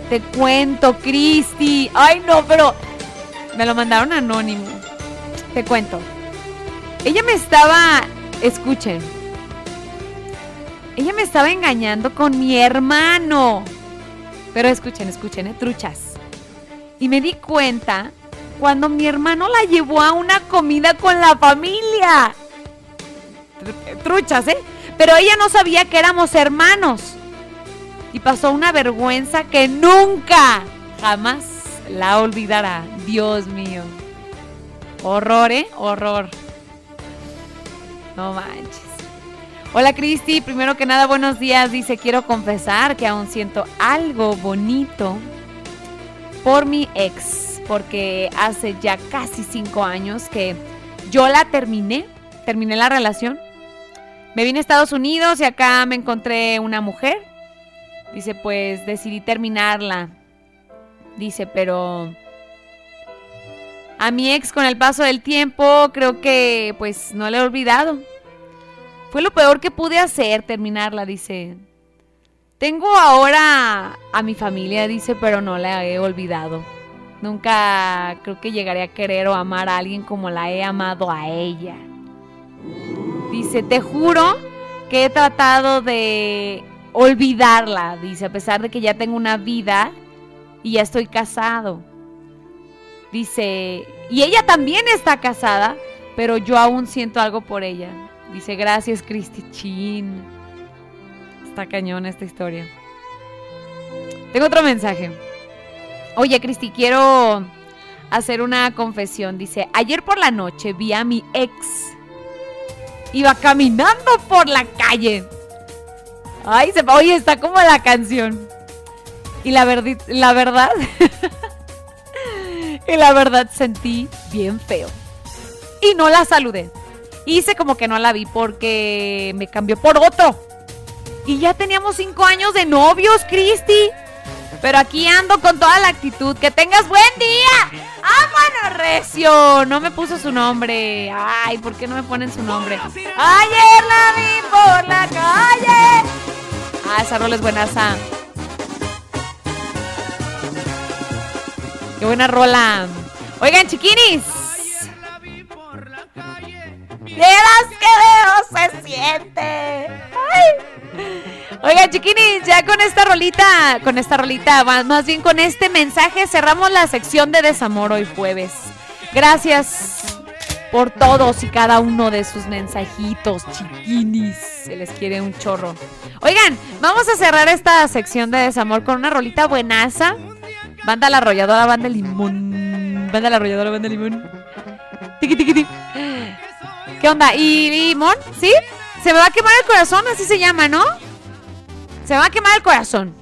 Te cuento, Cristi. Ay, no, pero me lo mandaron anónimo. Te cuento. Ella me estaba. Escuchen. Ella me estaba engañando con mi hermano. Pero escuchen, escuchen, ¿eh? truchas. Y me di cuenta cuando mi hermano la llevó a una comida con la familia. Tr- Truchas, ¿eh? Pero ella no sabía que éramos hermanos. Y pasó una vergüenza que nunca, jamás la olvidará. Dios mío. Horror, ¿eh? Horror. No manches. Hola Cristi, primero que nada buenos días. Dice, quiero confesar que aún siento algo bonito por mi ex, porque hace ya casi cinco años que yo la terminé, terminé la relación. Me vine a Estados Unidos y acá me encontré una mujer. Dice, pues decidí terminarla. Dice, pero a mi ex con el paso del tiempo creo que pues no le he olvidado. Fue lo peor que pude hacer, terminarla, dice. Tengo ahora a mi familia, dice, pero no la he olvidado. Nunca creo que llegaré a querer o amar a alguien como la he amado a ella. Dice, te juro que he tratado de olvidarla, dice, a pesar de que ya tengo una vida y ya estoy casado. Dice, y ella también está casada, pero yo aún siento algo por ella. Dice, gracias Cristi Chin. Está cañón esta historia. Tengo otro mensaje. Oye, Cristi, quiero hacer una confesión. Dice, ayer por la noche vi a mi ex. Iba caminando por la calle. Ay, se, oye, está como la canción. Y la, verdi- la verdad, y la verdad sentí bien feo. Y no la saludé. Hice como que no la vi porque me cambió por otro. Y ya teníamos cinco años de novios, Cristi. Pero aquí ando con toda la actitud. ¡Que tengas buen día! ¡Vámonos, Recio! No me puso su nombre. Ay, ¿por qué no me ponen su nombre? Ayer la vi por la calle. Ah, esa rola es buenaza. Qué buena rola. Oigan, chiquinis. Vieras que veo se siente. Ay. Oigan, chiquinis, ya con esta rolita, con esta rolita, más, bien con este mensaje, cerramos la sección de desamor hoy jueves. Gracias por todos y cada uno de sus mensajitos, chiquinis. Se les quiere un chorro. Oigan, vamos a cerrar esta sección de desamor con una rolita buenaza. Banda la arrolladora, banda limón. Banda la arrolladora, banda limón. Tiqui, tiqui, tiqui. ¿Qué onda? ¿Y limón? ¿Sí? Se me va a quemar el corazón, así se llama, ¿no? Se me va a quemar el corazón.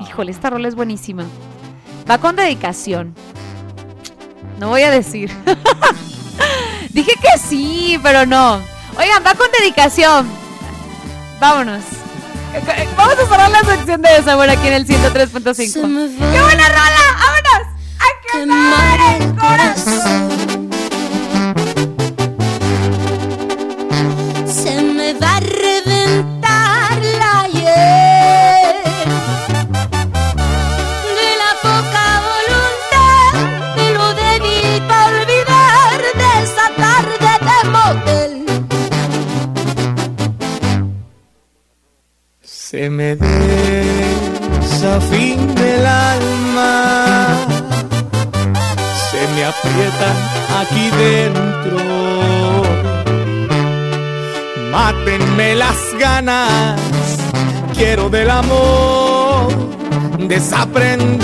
Híjole, esta rola es buenísima. Va con dedicación. No voy a decir. Dije que sí, pero no. Oigan, va con dedicación. Vámonos. Vamos a cerrar la sección de desamor aquí en el 103.5. ¡Qué buena rola! ¡Vámonos! ¡A quemar el corazón! Se me va a reventar Se me desafina el alma, se me aprieta aquí dentro. Mátenme las ganas, quiero del amor desaprender.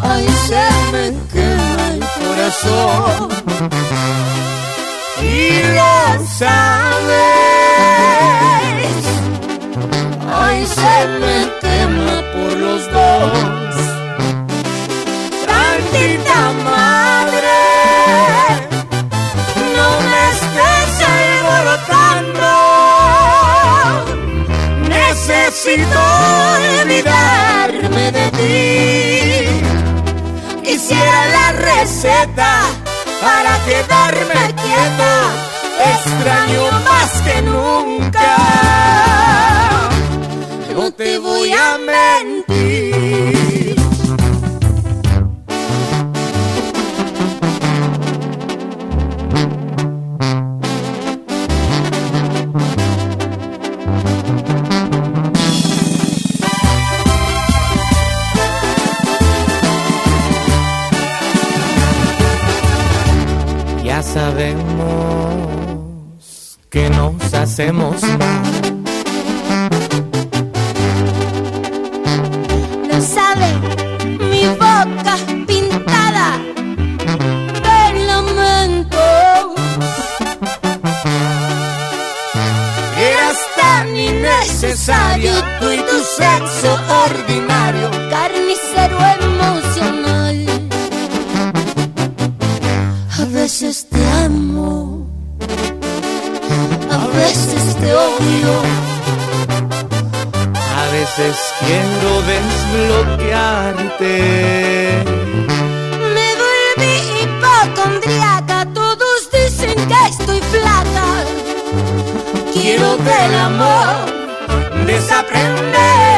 Ay, se me quema el corazón y lo sabes. Ay, se me quema por los dos. Tantita madre, No me estés alborotando. necesito olvidarme de ti. Quisiera la receta para quedarme quieta. Extraño más que nunca. No te voy a mentir. Que nos hacemos mal. Lo sabe mi boca pintada de lamento. Eras tan innecesario tú y tu sexo ordinario. A veces quiero desbloquearte. Me volví hipocondriaca, todos dicen que estoy flaca. Quiero del amor desaprender.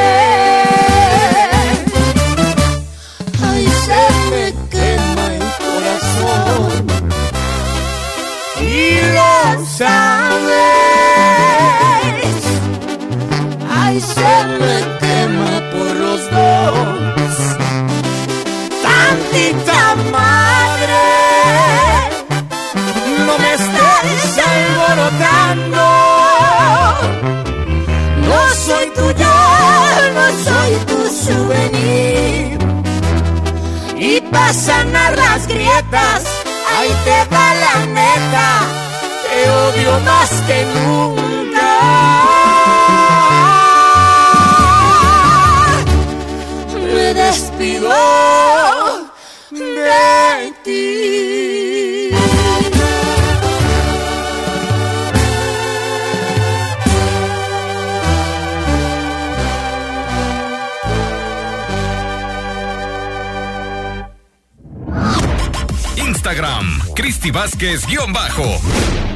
Tantita madre, no me estés alborotando. No soy tuyo, no soy tu souvenir. Y para sanar las grietas, ahí te va la neta. Te odio más que nunca. Me despido Cristi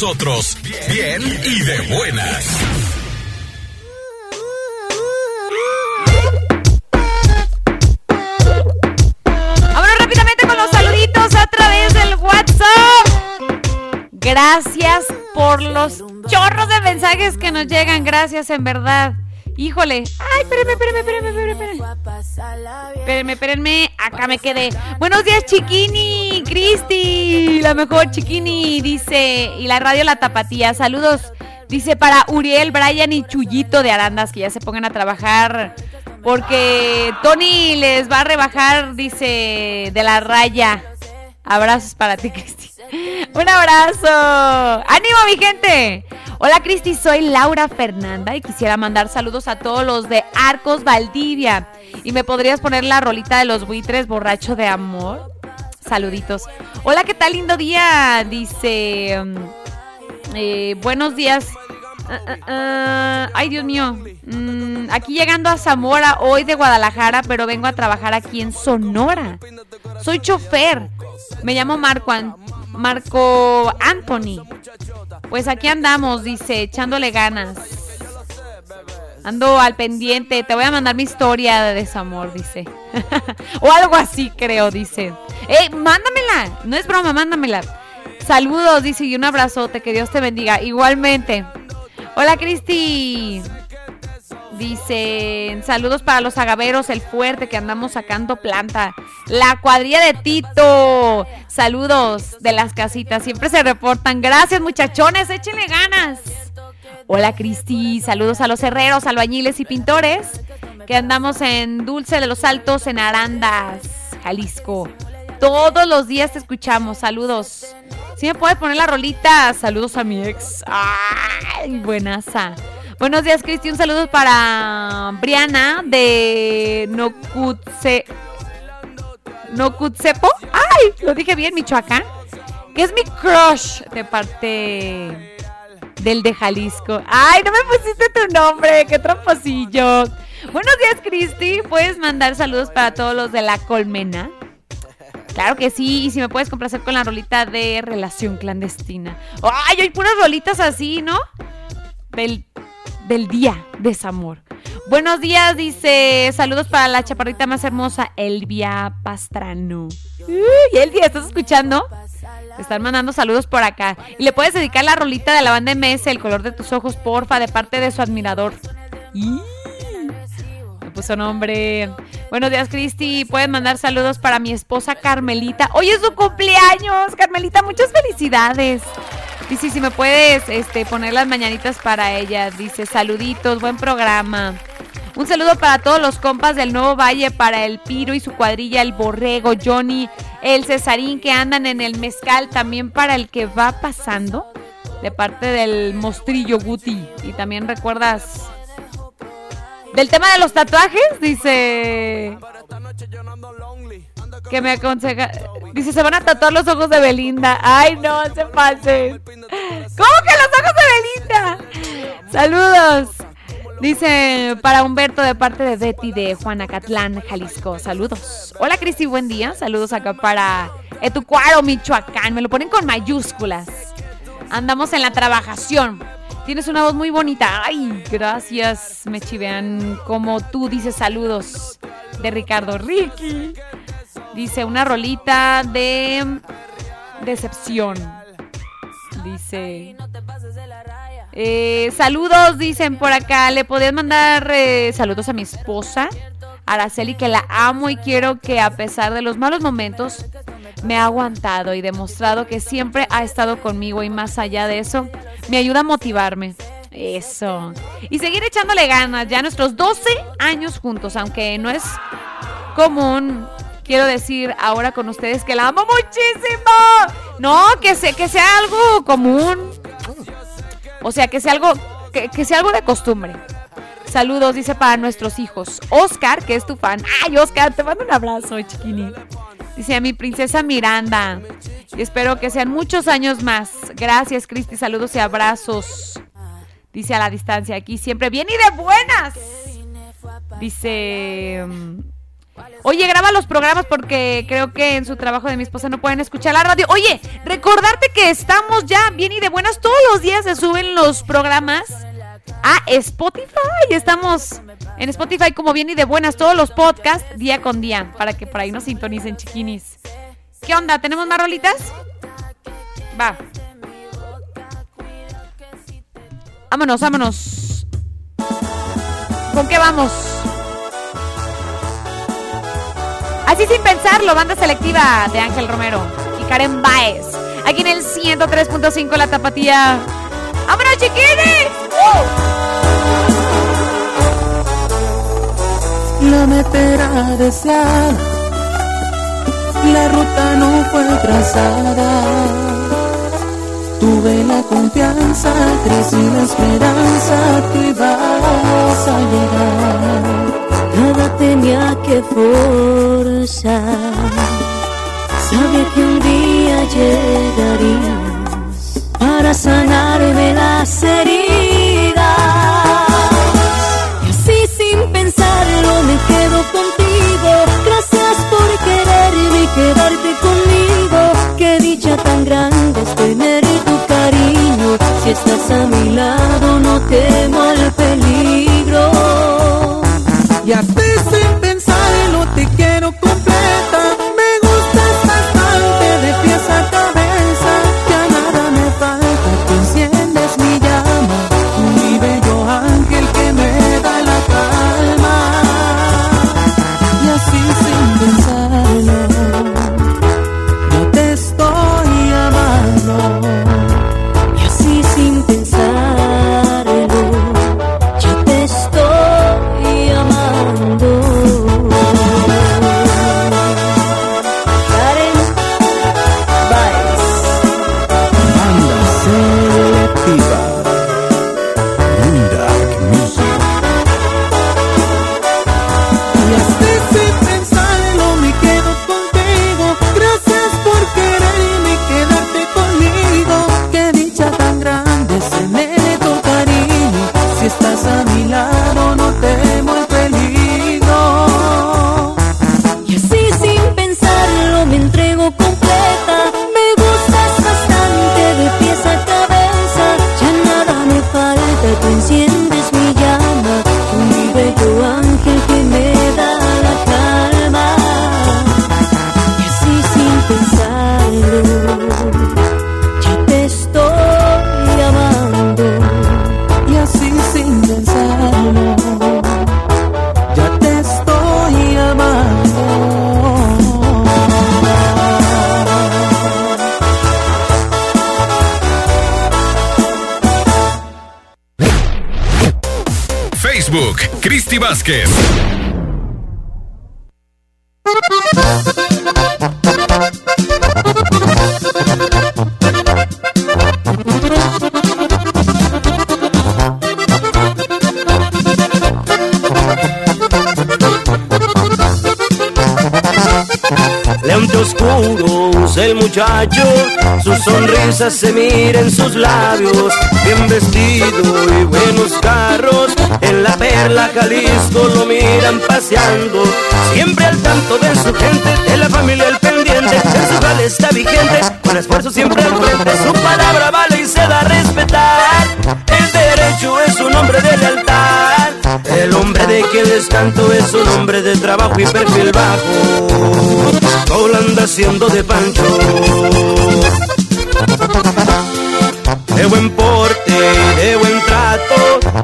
nosotros, bien y de buenas. Vámonos rápidamente con los saluditos a través del WhatsApp. Gracias por los chorros de mensajes que nos llegan. Gracias, en verdad. Híjole. Ay, espérenme, espérenme, espérenme, espérenme. Espérenme, espérenme. Acá me quedé. Buenos días, Chiquini. Cristi. La mejor Chiquini. Dice. Y la radio La Tapatía. Saludos. Dice para Uriel, Brian y Chuyito de Arandas que ya se pongan a trabajar. Porque Tony les va a rebajar, dice, de la raya. Abrazos para ti, Cristi. Un abrazo. ¡Ánimo, mi gente! Hola, Cristi. Soy Laura Fernanda y quisiera mandar saludos a todos los de Arcos Valdivia. ¿Y me podrías poner la rolita de los buitres borracho de amor? Saluditos. Hola, ¿qué tal? Lindo día. Dice. um, eh, buenos días. Ah, ah, ah, ay, Dios mío. Mm, aquí llegando a Zamora, hoy de Guadalajara, pero vengo a trabajar aquí en Sonora. Soy chofer. Me llamo Marco, An- Marco Anthony. Pues aquí andamos, dice, echándole ganas. Ando al pendiente. Te voy a mandar mi historia de desamor, dice. o algo así, creo, dice. ¡Eh, mándamela! No es broma, mándamela. Saludos, dice, y un abrazote. Que Dios te bendiga. Igualmente. Hola, Cristi. Dicen, saludos para los agaveros, el fuerte que andamos sacando planta. La cuadrilla de Tito. Saludos de las casitas. Siempre se reportan. Gracias, muchachones. Échenle ganas. Hola, Cristi. Saludos a los herreros, albañiles y pintores. Que andamos en Dulce de los Altos, en Arandas, Jalisco. Todos los días te escuchamos. Saludos. Si me puedes poner la rolita. Saludos a mi ex. Ay, buenaza. Buenos días, Cristi. Un saludo para Briana de Nocutse. Nocutsepo. ¡Ay! Lo dije bien, Michoacán. Que es mi crush de parte del de Jalisco. ¡Ay! No me pusiste tu nombre. ¡Qué tramposillo! Buenos días, Cristi. ¿Puedes mandar saludos para todos los de la colmena? Claro que sí, y si me puedes complacer con la rolita de relación clandestina. ¡Ay! Hay puras rolitas así, ¿no? Del, del día, desamor. Buenos días, dice. Saludos para la chaparrita más hermosa, Elvia Pastrano. Uy, Elvia, ¿estás escuchando? Te están mandando saludos por acá. Y le puedes dedicar la rolita de la banda MS, El color de tus ojos, porfa, de parte de su admirador. ¡Ih! Me puso nombre. Buenos días, Cristi. Pueden mandar saludos para mi esposa Carmelita. Hoy es su cumpleaños. Carmelita, muchas felicidades. Dice, si me puedes este, poner las mañanitas para ella. Dice, saluditos, buen programa. Un saludo para todos los compas del Nuevo Valle, para el Piro y su cuadrilla, el Borrego, Johnny, el Cesarín que andan en el Mezcal, también para el que va pasando, de parte del Mostrillo Guti. Y también recuerdas Del tema de los tatuajes, dice. Que me aconseja. Dice, se van a tatuar los ojos de Belinda. Ay, no, se pasen. ¿Cómo que los ojos de Belinda? Saludos. Dice para Humberto de parte de Betty de Juanacatlán, Jalisco. Saludos. Hola Cristi, buen día. Saludos acá para Etucuaro, Michoacán. Me lo ponen con mayúsculas. Andamos en la trabajación. Tienes una voz muy bonita. Ay, gracias. Me chivean como tú dices saludos de Ricardo Ricky. Dice una rolita de decepción. Dice. Eh, saludos, dicen por acá. Le podías mandar eh, saludos a mi esposa, Araceli, que la amo y quiero que a pesar de los malos momentos me ha aguantado y demostrado que siempre ha estado conmigo y más allá de eso, me ayuda a motivarme. Eso. Y seguir echándole ganas. Ya nuestros 12 años juntos, aunque no es común. Quiero decir ahora con ustedes que la amo muchísimo. No, que, que sea algo común. O sea, que sea algo, que, sea algo de costumbre. Saludos, dice para nuestros hijos. Oscar, que es tu fan. Ay, Oscar, te mando un abrazo, chiquini. Dice a mi princesa Miranda. Y espero que sean muchos años más. Gracias, Cristi. Saludos y abrazos. Dice a la distancia aquí, siempre bien y de buenas. Dice. Oye, graba los programas porque creo que en su trabajo de mi esposa no pueden escuchar la radio. Oye, recordarte que estamos ya bien y de buenas. Todos los días se suben los programas a Spotify. Estamos en Spotify como bien y de buenas. Todos los podcasts día con día para que por ahí nos sintonicen, chiquinis. ¿Qué onda? ¿Tenemos más? Va. Vámonos, vámonos. ¿Con qué vamos? Así sin pensarlo, banda selectiva de Ángel Romero y Karen Baez. Aquí en el 103.5 La Tapatía. ¡Vámonos, chiquines! La meta a desear, la ruta no fue trazada. Tuve la confianza, crecí la esperanza que ibas a llegar. Nada tenía que forzar. Sabía que un día llegarías para sanarme las heridas. Y así sin pensarlo me quedo contigo. Gracias por quererme y quedarte conmigo. Qué dicha tan grande es tener tu cariño. Si estás a mi lado no temo al peligro. Y a Vázquez. El muchacho, su sonrisa se mira en sus labios, bien vestido y buenos carros, perla Jalisco lo miran paseando, siempre al tanto de su gente, de la familia el pendiente, en su está vigente, con esfuerzo siempre al frente, su palabra vale y se da a respetar, el derecho es un hombre de lealtad, el hombre de que les canto es un hombre de trabajo y perfil bajo, solo anda haciendo de pancho. De buen porte y de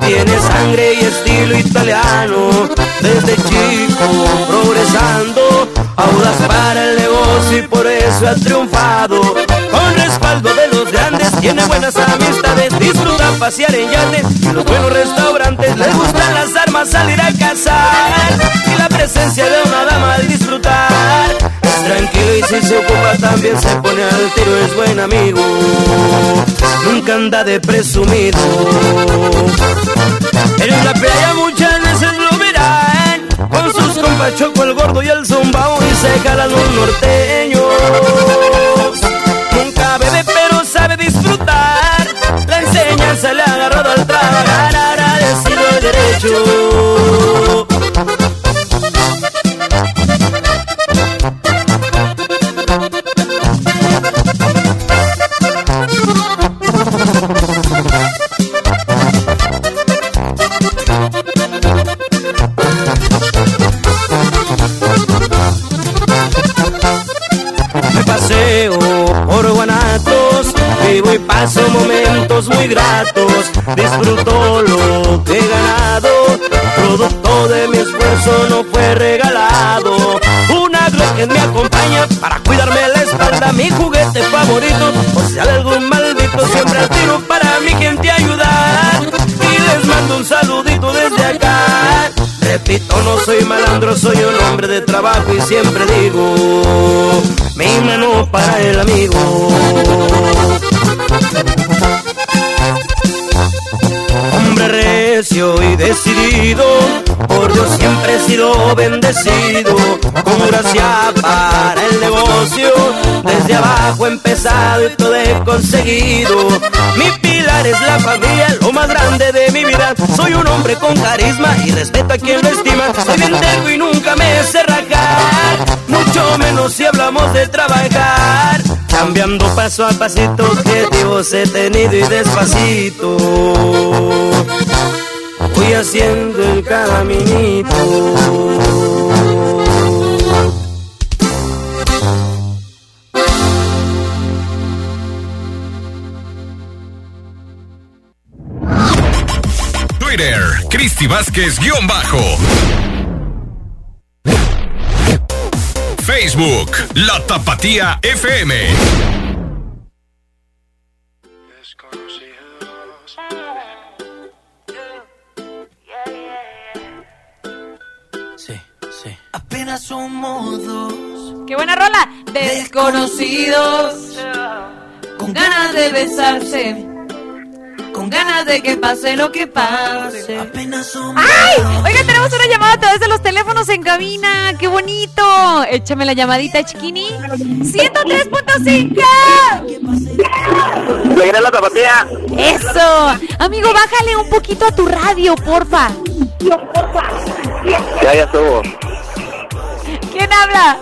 tiene sangre y estilo italiano. Desde chico progresando, audaz para el negocio y por eso ha triunfado. Con respaldo de los grandes, tiene buenas amistades, disfruta pasear en yates y los buenos restaurantes. Les gustan las armas, salir a cazar y la presencia de una dama al disfrutar. Tranquilo y si se ocupa también se pone al tiro, es buen amigo. Nunca anda de presumido. En la playa muchas veces lo verán con sus compas Choco el gordo y el zumbao y se jalan los norteños. Nunca bebe pero sabe disfrutar. Disfruto lo que he ganado, producto de mi esfuerzo no fue regalado. Una Glock que me acompaña para cuidarme la espalda, mi juguete favorito, por si algún maldito siempre al tiro para mi gente ayudar. Y les mando un saludito desde acá. Repito, no soy malandro, soy un hombre de trabajo y siempre digo, mi mano para el amigo. Recio y decidido, por Dios siempre he sido bendecido, con gracia para el negocio, desde abajo he empezado y todo he conseguido. Mi pilar es la familia, lo más grande de mi vida, soy un hombre con carisma y respeto a quien lo estima, soy bien y nunca me sé rajar, mucho menos si hablamos de trabajar. Cambiando paso a pasito, objetivos he tenido y despacito. Voy haciendo el caminito. Twitter, Cristi Vázquez guion bajo. Facebook, La Tapatía FM. Somos dos. ¡Qué buena rola! Desconocidos. Con ganas de besarse. Con ganas de que pase lo que pase. Apenas somos ¡Ay! Oiga, tenemos una llamada a través de los teléfonos en cabina. ¡Qué bonito! Échame la llamadita, chiquini. 103.5. Seguiré la tapatía. Eso. Amigo, bájale un poquito a tu radio, porfa. Ya, ya estuvo. ¿Quién habla?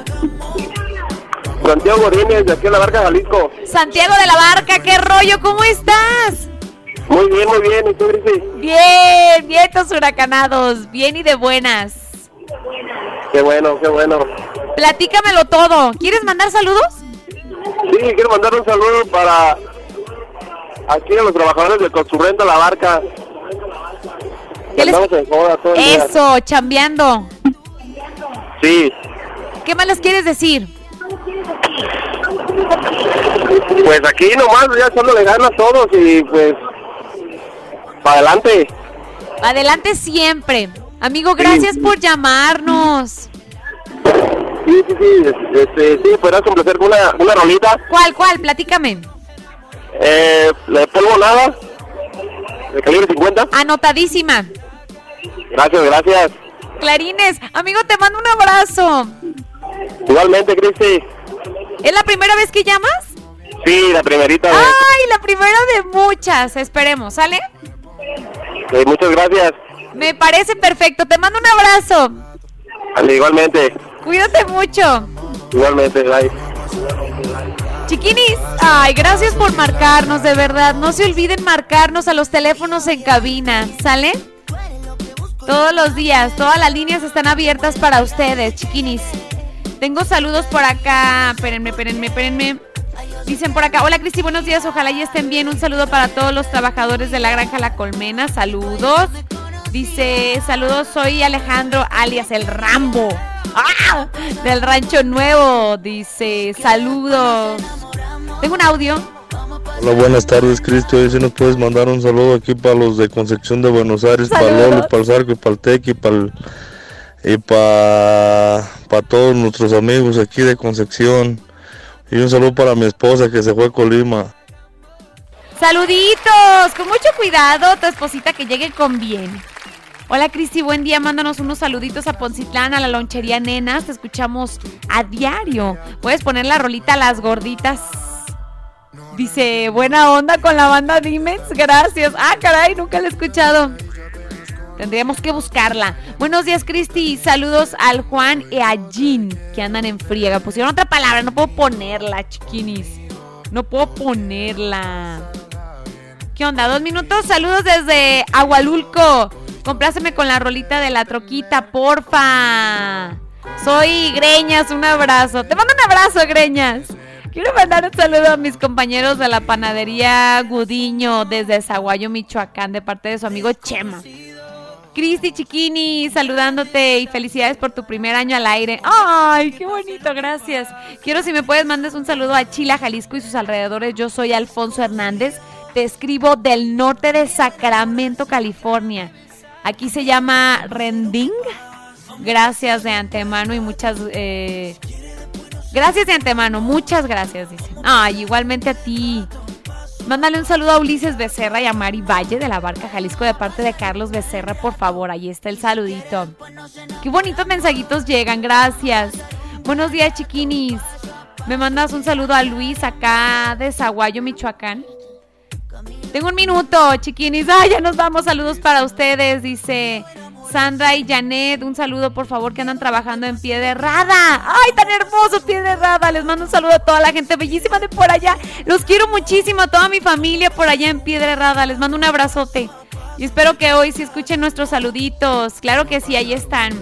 Santiago Godínez, de aquí en la Barca, Jalisco. Santiago de la Barca, ¿qué rollo? ¿Cómo estás? Muy bien, muy bien. ¿Y tú, Grisi? Bien, vientos huracanados, bien y de buenas. Qué bueno, qué bueno. Platícamelo todo. ¿Quieres mandar saludos? Sí, quiero mandar un saludo para aquí a los trabajadores de Consurrenta La Barca. ¿Qué les- en joda todo el día. Eso, chambeando. Sí, ¿Qué más les quieres decir? pues aquí nomás ya echándole ganas todos y pues para adelante. Adelante siempre. Amigo, gracias por llamarnos. Sí, sí, sí, este, sí, podrás complacer con una, una rolita. ¿Cuál, cuál? Platícame. Eh, le polvo nada, de calibre 50. Anotadísima. Gracias, gracias. Clarines, amigo, te mando un abrazo. Igualmente, Cristi. ¿Es la primera vez que llamas? Sí, la primerita vez. Ay, la primera de muchas. Esperemos, ¿sale? Muchas gracias. Me parece perfecto. Te mando un abrazo. Vale, igualmente. Cuídate mucho. Igualmente, bye. Chiquinis, ay, gracias por marcarnos, de verdad. No se olviden marcarnos a los teléfonos en cabina, ¿sale? Todos los días, todas las líneas están abiertas para ustedes, chiquinis. Tengo saludos por acá. Espérenme, espérenme, espérenme. Dicen por acá, hola Cristi, buenos días, ojalá y estén bien. Un saludo para todos los trabajadores de la granja La Colmena, saludos. Dice, saludos, soy Alejandro alias el Rambo. ¡Ah! Del Rancho Nuevo. Dice, saludos. Tengo un audio. Hola, buenas tardes, Cristo. Hoy si nos puedes mandar un saludo aquí para los de Concepción de Buenos Aires, para. Lolo, para el Zarco para el Tequi, y para el- y para, para todos nuestros amigos aquí de Concepción. Y un saludo para mi esposa que se fue a Colima. Saluditos, con mucho cuidado, tu esposita que llegue con bien. Hola Cristi, buen día, mándanos unos saluditos a Poncitlán, a la lonchería Nenas, te escuchamos a diario. Puedes poner la rolita a las gorditas. Dice, buena onda con la banda Dimens, gracias. Ah, caray, nunca la he escuchado. Tendríamos que buscarla. Buenos días, Cristi. Saludos al Juan y a Jean, que andan en friega. Pusieron otra palabra, no puedo ponerla, chiquinis. No puedo ponerla. ¿Qué onda? Dos minutos. Saludos desde Agualulco. Compláceme con la rolita de la troquita, porfa. Soy Greñas, un abrazo. Te mando un abrazo, Greñas. Quiero mandar un saludo a mis compañeros de la panadería Gudiño desde Zaguayo, Michoacán, de parte de su amigo Chema. Cristi Chiquini, saludándote y felicidades por tu primer año al aire. ¡Ay, qué bonito! Gracias. Quiero si me puedes mandes un saludo a Chila, Jalisco y sus alrededores. Yo soy Alfonso Hernández. Te escribo del norte de Sacramento, California. Aquí se llama Rending. Gracias de antemano y muchas... eh, Gracias de antemano, muchas gracias, dice. Ay, igualmente a ti. Mándale un saludo a Ulises Becerra y a Mari Valle de la Barca Jalisco de parte de Carlos Becerra, por favor. Ahí está el saludito. Qué bonitos mensajitos llegan, gracias. Buenos días, chiquinis. Me mandas un saludo a Luis acá de Zaguayo, Michoacán. Tengo un minuto, chiquinis. Ay, ya nos vamos. Saludos para ustedes, dice Sandra y Janet. Un saludo, por favor, que andan trabajando en pie de errada. Ay, tan hermoso pie de errada. Les mando un saludo a toda la gente bellísima de por allá. Los quiero muchísimo, a toda mi familia por allá en Piedra Errada. Les mando un abrazote. Y espero que hoy sí escuchen nuestros saluditos. Claro que sí, ahí están.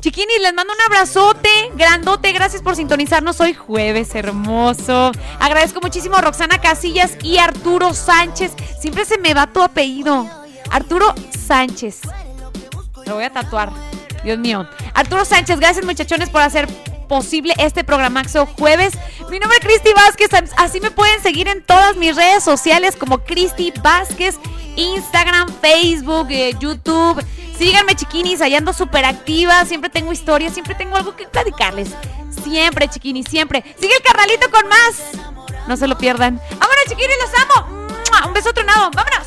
Chiquinis, les mando un abrazote, grandote. Gracias por sintonizarnos hoy jueves, hermoso. Agradezco muchísimo a Roxana Casillas y Arturo Sánchez. Siempre se me va tu apellido. Arturo Sánchez. Lo voy a tatuar. Dios mío. Arturo Sánchez, gracias muchachones por hacer posible este programaxo jueves. Mi nombre es Cristi Vázquez. Así me pueden seguir en todas mis redes sociales como Cristi Vázquez. Instagram, Facebook, eh, YouTube. Síganme, chiquinis, allá ando súper activa. Siempre tengo historias, siempre tengo algo que platicarles. Siempre, chiquinis, siempre. Sigue el carnalito con más. No se lo pierdan. Vámonos, chiquinis, los amo. Un beso tronado. Vámonos.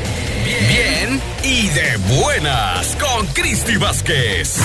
Bien y de buenas con Cristi Vázquez.